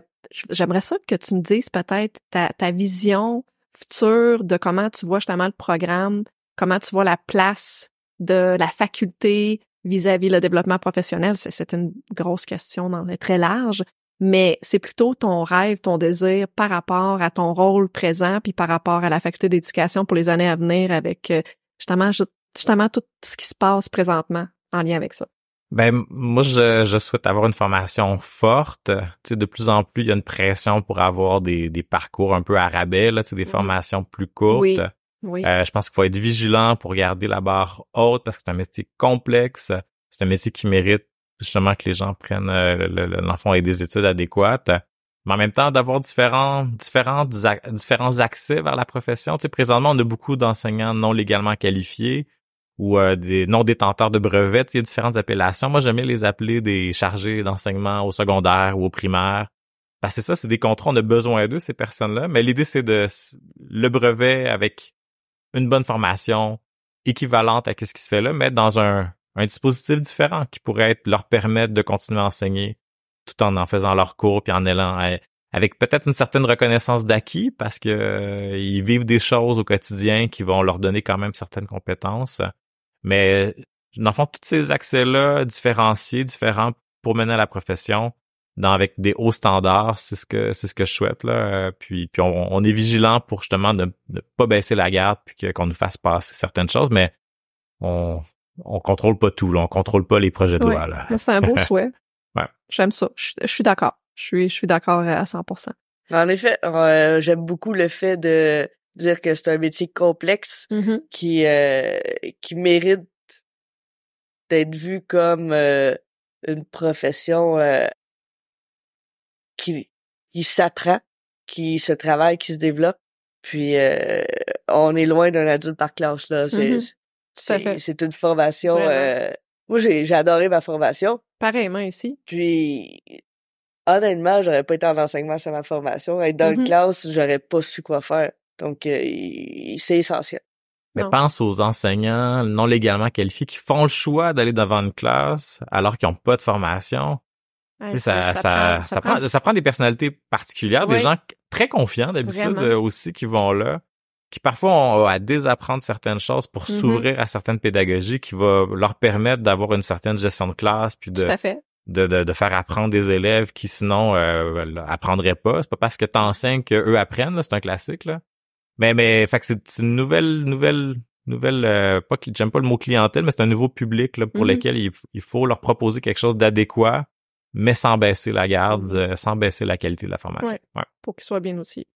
j'aimerais ça que tu me dises peut-être ta, ta vision future de comment tu vois justement le programme, comment tu vois la place de la faculté vis-à-vis le développement professionnel. C'est, une grosse question, dans très large, mais c'est plutôt ton rêve, ton désir par rapport à ton rôle présent, puis par rapport à la faculté d'éducation pour les années à venir avec euh, justement, ju- justement tout ce qui se passe présentement en lien avec ça. Ben moi je, je souhaite avoir une formation forte. Tu sais de plus en plus il y a une pression pour avoir des, des parcours un peu à rabais là, tu sais des Mhm. formations plus courtes. Oui. Oui. Euh, je pense qu'il faut être vigilant pour garder la barre haute parce que c'est un métier complexe. C'est un métier qui mérite justement que les gens prennent euh, le- l'enfant ait des études adéquates. Mais en même temps, d'avoir différents, différents, différents accès vers la profession. Tu sais, présentement, on a beaucoup d'enseignants non légalement qualifiés ou euh, des non détenteurs de brevets. Tu sais, Il y a différentes appellations. Moi, j'aimais les appeler des chargés d'enseignement au secondaire ou au primaire. Parce que ça, c'est des contrats, on a besoin d'eux, ces personnes-là. Mais l'idée, c'est de le brevet avec une bonne formation équivalente à ce qui se fait là, mais dans un, dispositif différent qui pourrait leur permettre de continuer à enseigner tout en en faisant leur cours puis en allant à- avec peut-être une certaine reconnaissance d'acquis parce que euh, ils vivent des choses au quotidien qui vont leur donner quand même certaines compétences. Mais dans le fond, tous ces accès-là différenciés, différents pour mener à la profession, dans avec des hauts standards, c'est ce que c'est ce que je souhaite là. Euh, Puis puis on, on est vigilant pour justement ne, ne pas baisser la garde puis que- qu'on nous fasse passer certaines choses, mais on on contrôle pas tout, là. on contrôle pas les projets de Ouais. loi là. Mais C'est un beau souhait. Ouais. J'aime ça. Je, je suis d'accord. Je suis, je suis d'accord à 100%. En effet, euh, j'aime beaucoup le fait de dire que c'est un métier complexe Mhm. qui euh, qui mérite d'être vu comme euh, une profession euh, qui qui s'apprend, qui se travaille, qui se développe. Puis euh, on est loin d'un adulte par classe là. C'est fait. c'est une formation. Euh, moi j'ai j'ai adoré ma formation. Pareillement ici. Puis honnêtement, j'aurais pas été en enseignement sur ma formation. Être dans une classe, j'aurais pas su quoi faire. Donc euh, c'est essentiel. Mais Non. pense aux enseignants non légalement qualifiés qui font le choix d'aller devant une classe alors qu'ils n'ont pas de formation. Ouais, ça, ça, ça, prend, ça prend des personnalités particulières, Oui. des gens très confiants d'habitude euh, aussi qui vont là, qui parfois ont à désapprendre certaines choses pour Mhm. s'ouvrir à certaines pédagogies qui va leur permettre d'avoir une certaine gestion de classe puis de, Tout à fait. de, de, de faire apprendre des élèves qui sinon euh, apprendraient pas. C'est pas parce que t'enseignes que eux apprennent, c'est un classique là. Mais mais fait que c'est une nouvelle nouvelle nouvelle euh, pas j'aime pas le mot clientèle, mais c'est un nouveau public là, pour Mhm. lequel il, il faut leur proposer quelque chose d'adéquat, mais sans baisser la garde, euh, sans baisser la qualité de la formation. Ouais. Ouais. pour qu'il soit bien aussi.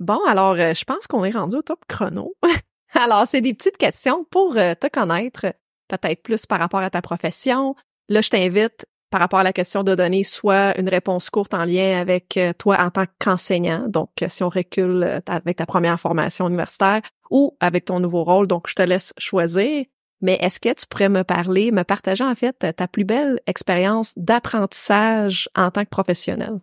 Bon, alors, euh, je pense qu'on est rendu au top chrono. alors, c'est des petites questions pour euh, te connaître, peut-être plus par rapport à ta profession. Là, je t'invite, par rapport à la question de donner soit une réponse courte en lien avec toi en tant qu'enseignant, donc si on recule avec ta première formation universitaire, ou avec ton nouveau rôle, donc je te laisse choisir. Mais est-ce que tu pourrais me parler, me partager en fait ta plus belle expérience d'apprentissage en tant que professionnel?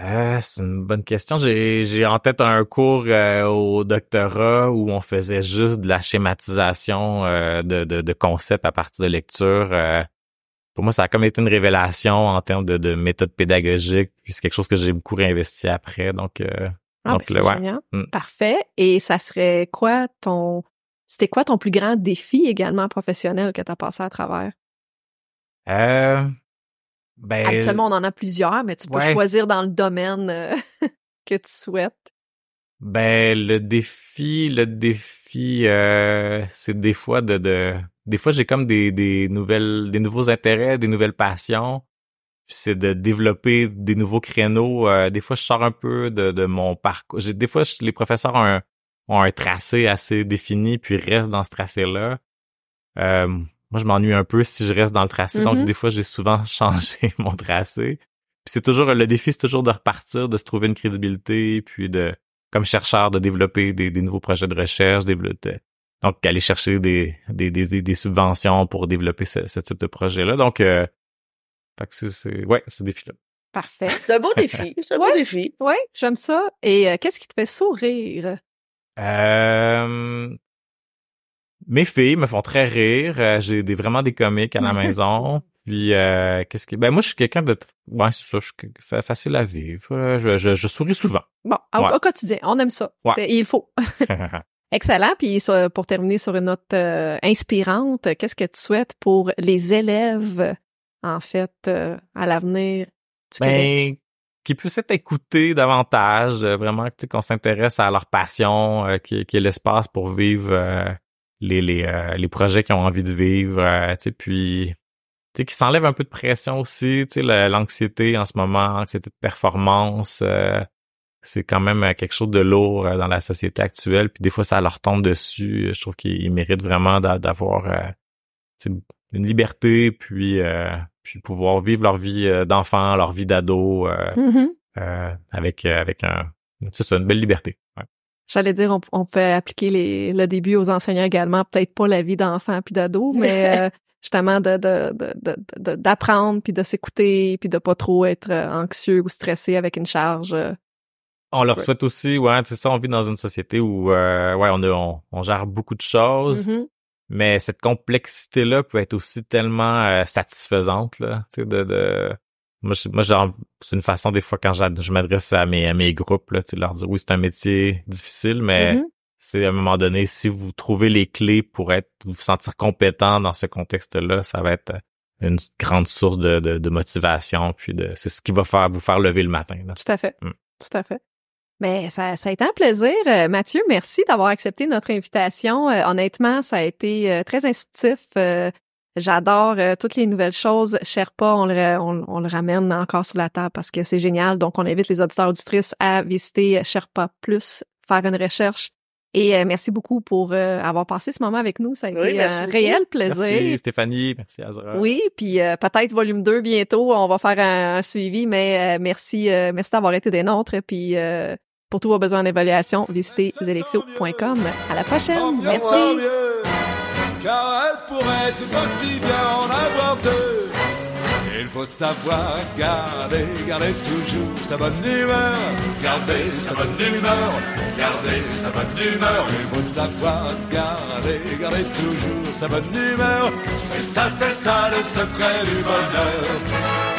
Euh, c'est une bonne question. J'ai, j'ai en tête un cours euh, au doctorat où on faisait juste de la schématisation euh, de, de, de concepts à partir de lecture. Euh, pour moi, ça a comme été une révélation en termes de, de méthode pédagogique, puis c'est quelque chose que j'ai beaucoup réinvesti après. Donc, euh, Ah, Donc, ben, ouais. Mm. Parfait. Et ça serait quoi ton... C'était quoi ton plus grand défi également professionnel que tu as passé à travers? euh, ben, Habituellement, on en a plusieurs, mais tu peux ouais. choisir dans le domaine euh, que tu souhaites. Ben le défi, le défi, euh, c'est des fois de, de des fois j'ai comme des, des nouvelles, des nouveaux intérêts, des nouvelles passions. Puis c'est de développer des nouveaux créneaux. Euh, des fois je sors un peu de, de mon parcours. Des fois je- les professeurs ont un, ont un tracé assez défini puis restent dans ce tracé là. Euh, moi je m'ennuie un peu si je reste dans le tracé. Donc des fois j'ai souvent changé mon tracé. Puis c'est toujours le défi, c'est toujours de repartir, de se trouver une crédibilité, puis de comme chercheur de développer des, des nouveaux projets de recherche, développer, donc aller chercher des, des, des, des subventions pour développer ce, ce type de projet-là. Donc, euh, fait que c'est, c'est, ouais, ce défi-là. Parfait. C'est un beau défi. C'est un Ouais. beau défi. Oui, j'aime ça. Et euh, qu'est-ce qui te fait sourire? Euh, mes filles me font très rire. Euh, J'ai des, vraiment des comiques à la maison. Puis, euh, qu'est-ce que, ben moi, je suis quelqu'un de, ouais, c'est ça, je suis fa- facile à vivre. Je, je, je souris souvent. Bon, au, Ouais. au quotidien, on aime ça. Ouais. C'est- il faut. Excellent. Puis pour terminer sur une note euh, inspirante, qu'est-ce que tu souhaites pour les élèves, en fait, euh, à l'avenir du Québec? Qu'ils puissent être écoutés davantage, euh, vraiment, qu'on s'intéresse à leur passion, euh, qu'il y ait- qu'il y ait l'espace pour vivre euh, les les, les projets qu'ils ont envie de vivre, tu sais, puis qu'ils s'enlèvent un peu de pression aussi, tu sais, la- l'anxiété en ce moment, l'anxiété de performance, euh, c'est quand même quelque chose de lourd dans la société actuelle, puis des fois ça leur tombe dessus. Je trouve qu'ils ils méritent vraiment d'a- d'avoir euh, une liberté, puis puis pouvoir vivre leur vie euh, d'enfant, leur vie d'ado euh, Mhm. euh, avec avec un c'est ça, une belle liberté. Ouais. J'allais dire, on, on peut appliquer les, le début aux enseignants également, peut-être pas la vie d'enfant puis d'ado, mais justement de de- de- de- de- d'apprendre puis de s'écouter puis de pas trop être anxieux ou stressé avec une charge. On leur souhaite aussi, ouais, c'est ça, on vit dans une société où euh, ouais, on, a, on on gère beaucoup de choses, Mhm. Mais cette complexité-là peut être aussi tellement euh, satisfaisante, là, tu sais, de, de... Moi, je- moi genre, c'est une façon, des fois, quand je m'adresse à mes, à mes groupes, là, tu sais, leur dire, oui, c'est un métier difficile, mais Mhm. c'est à un moment donné, si vous trouvez les clés pour être, vous sentir compétent dans ce contexte-là, ça va être une grande source de, de, de motivation, puis de, c'est ce qui va faire vous faire lever le matin, là. Tout à fait. Mm. Tout à fait. Mais ça, ça a été un plaisir. Euh, Mathieu, merci d'avoir accepté notre invitation. Euh, honnêtement, ça a été euh, très instructif. J'adore toutes les nouvelles choses. Sherpa, on le, on, on, le ramène encore sur la table parce que c'est génial. Donc, on invite les auditeurs auditrices à visiter Sherpa Plus, faire une recherche. Et merci beaucoup pour avoir passé ce moment avec nous. Ça a été un réel plaisir. Merci Stéphanie, merci Azra. Oui, puis peut-être volume 2 bientôt, on va faire un, suivi, mais merci merci d'avoir été des nôtres. Puis pour tous vos besoins d'évaluation, visitez zelexio.com. À la prochaine. Merci car elle pourrait tout aussi bien en avoir deux. Il faut savoir garder, garder toujours sa bonne humeur, garder sa bonne humeur, garder sa bonne humeur. Il faut savoir garder, garder toujours sa bonne humeur. C'est ça, c'est ça le secret du bonheur.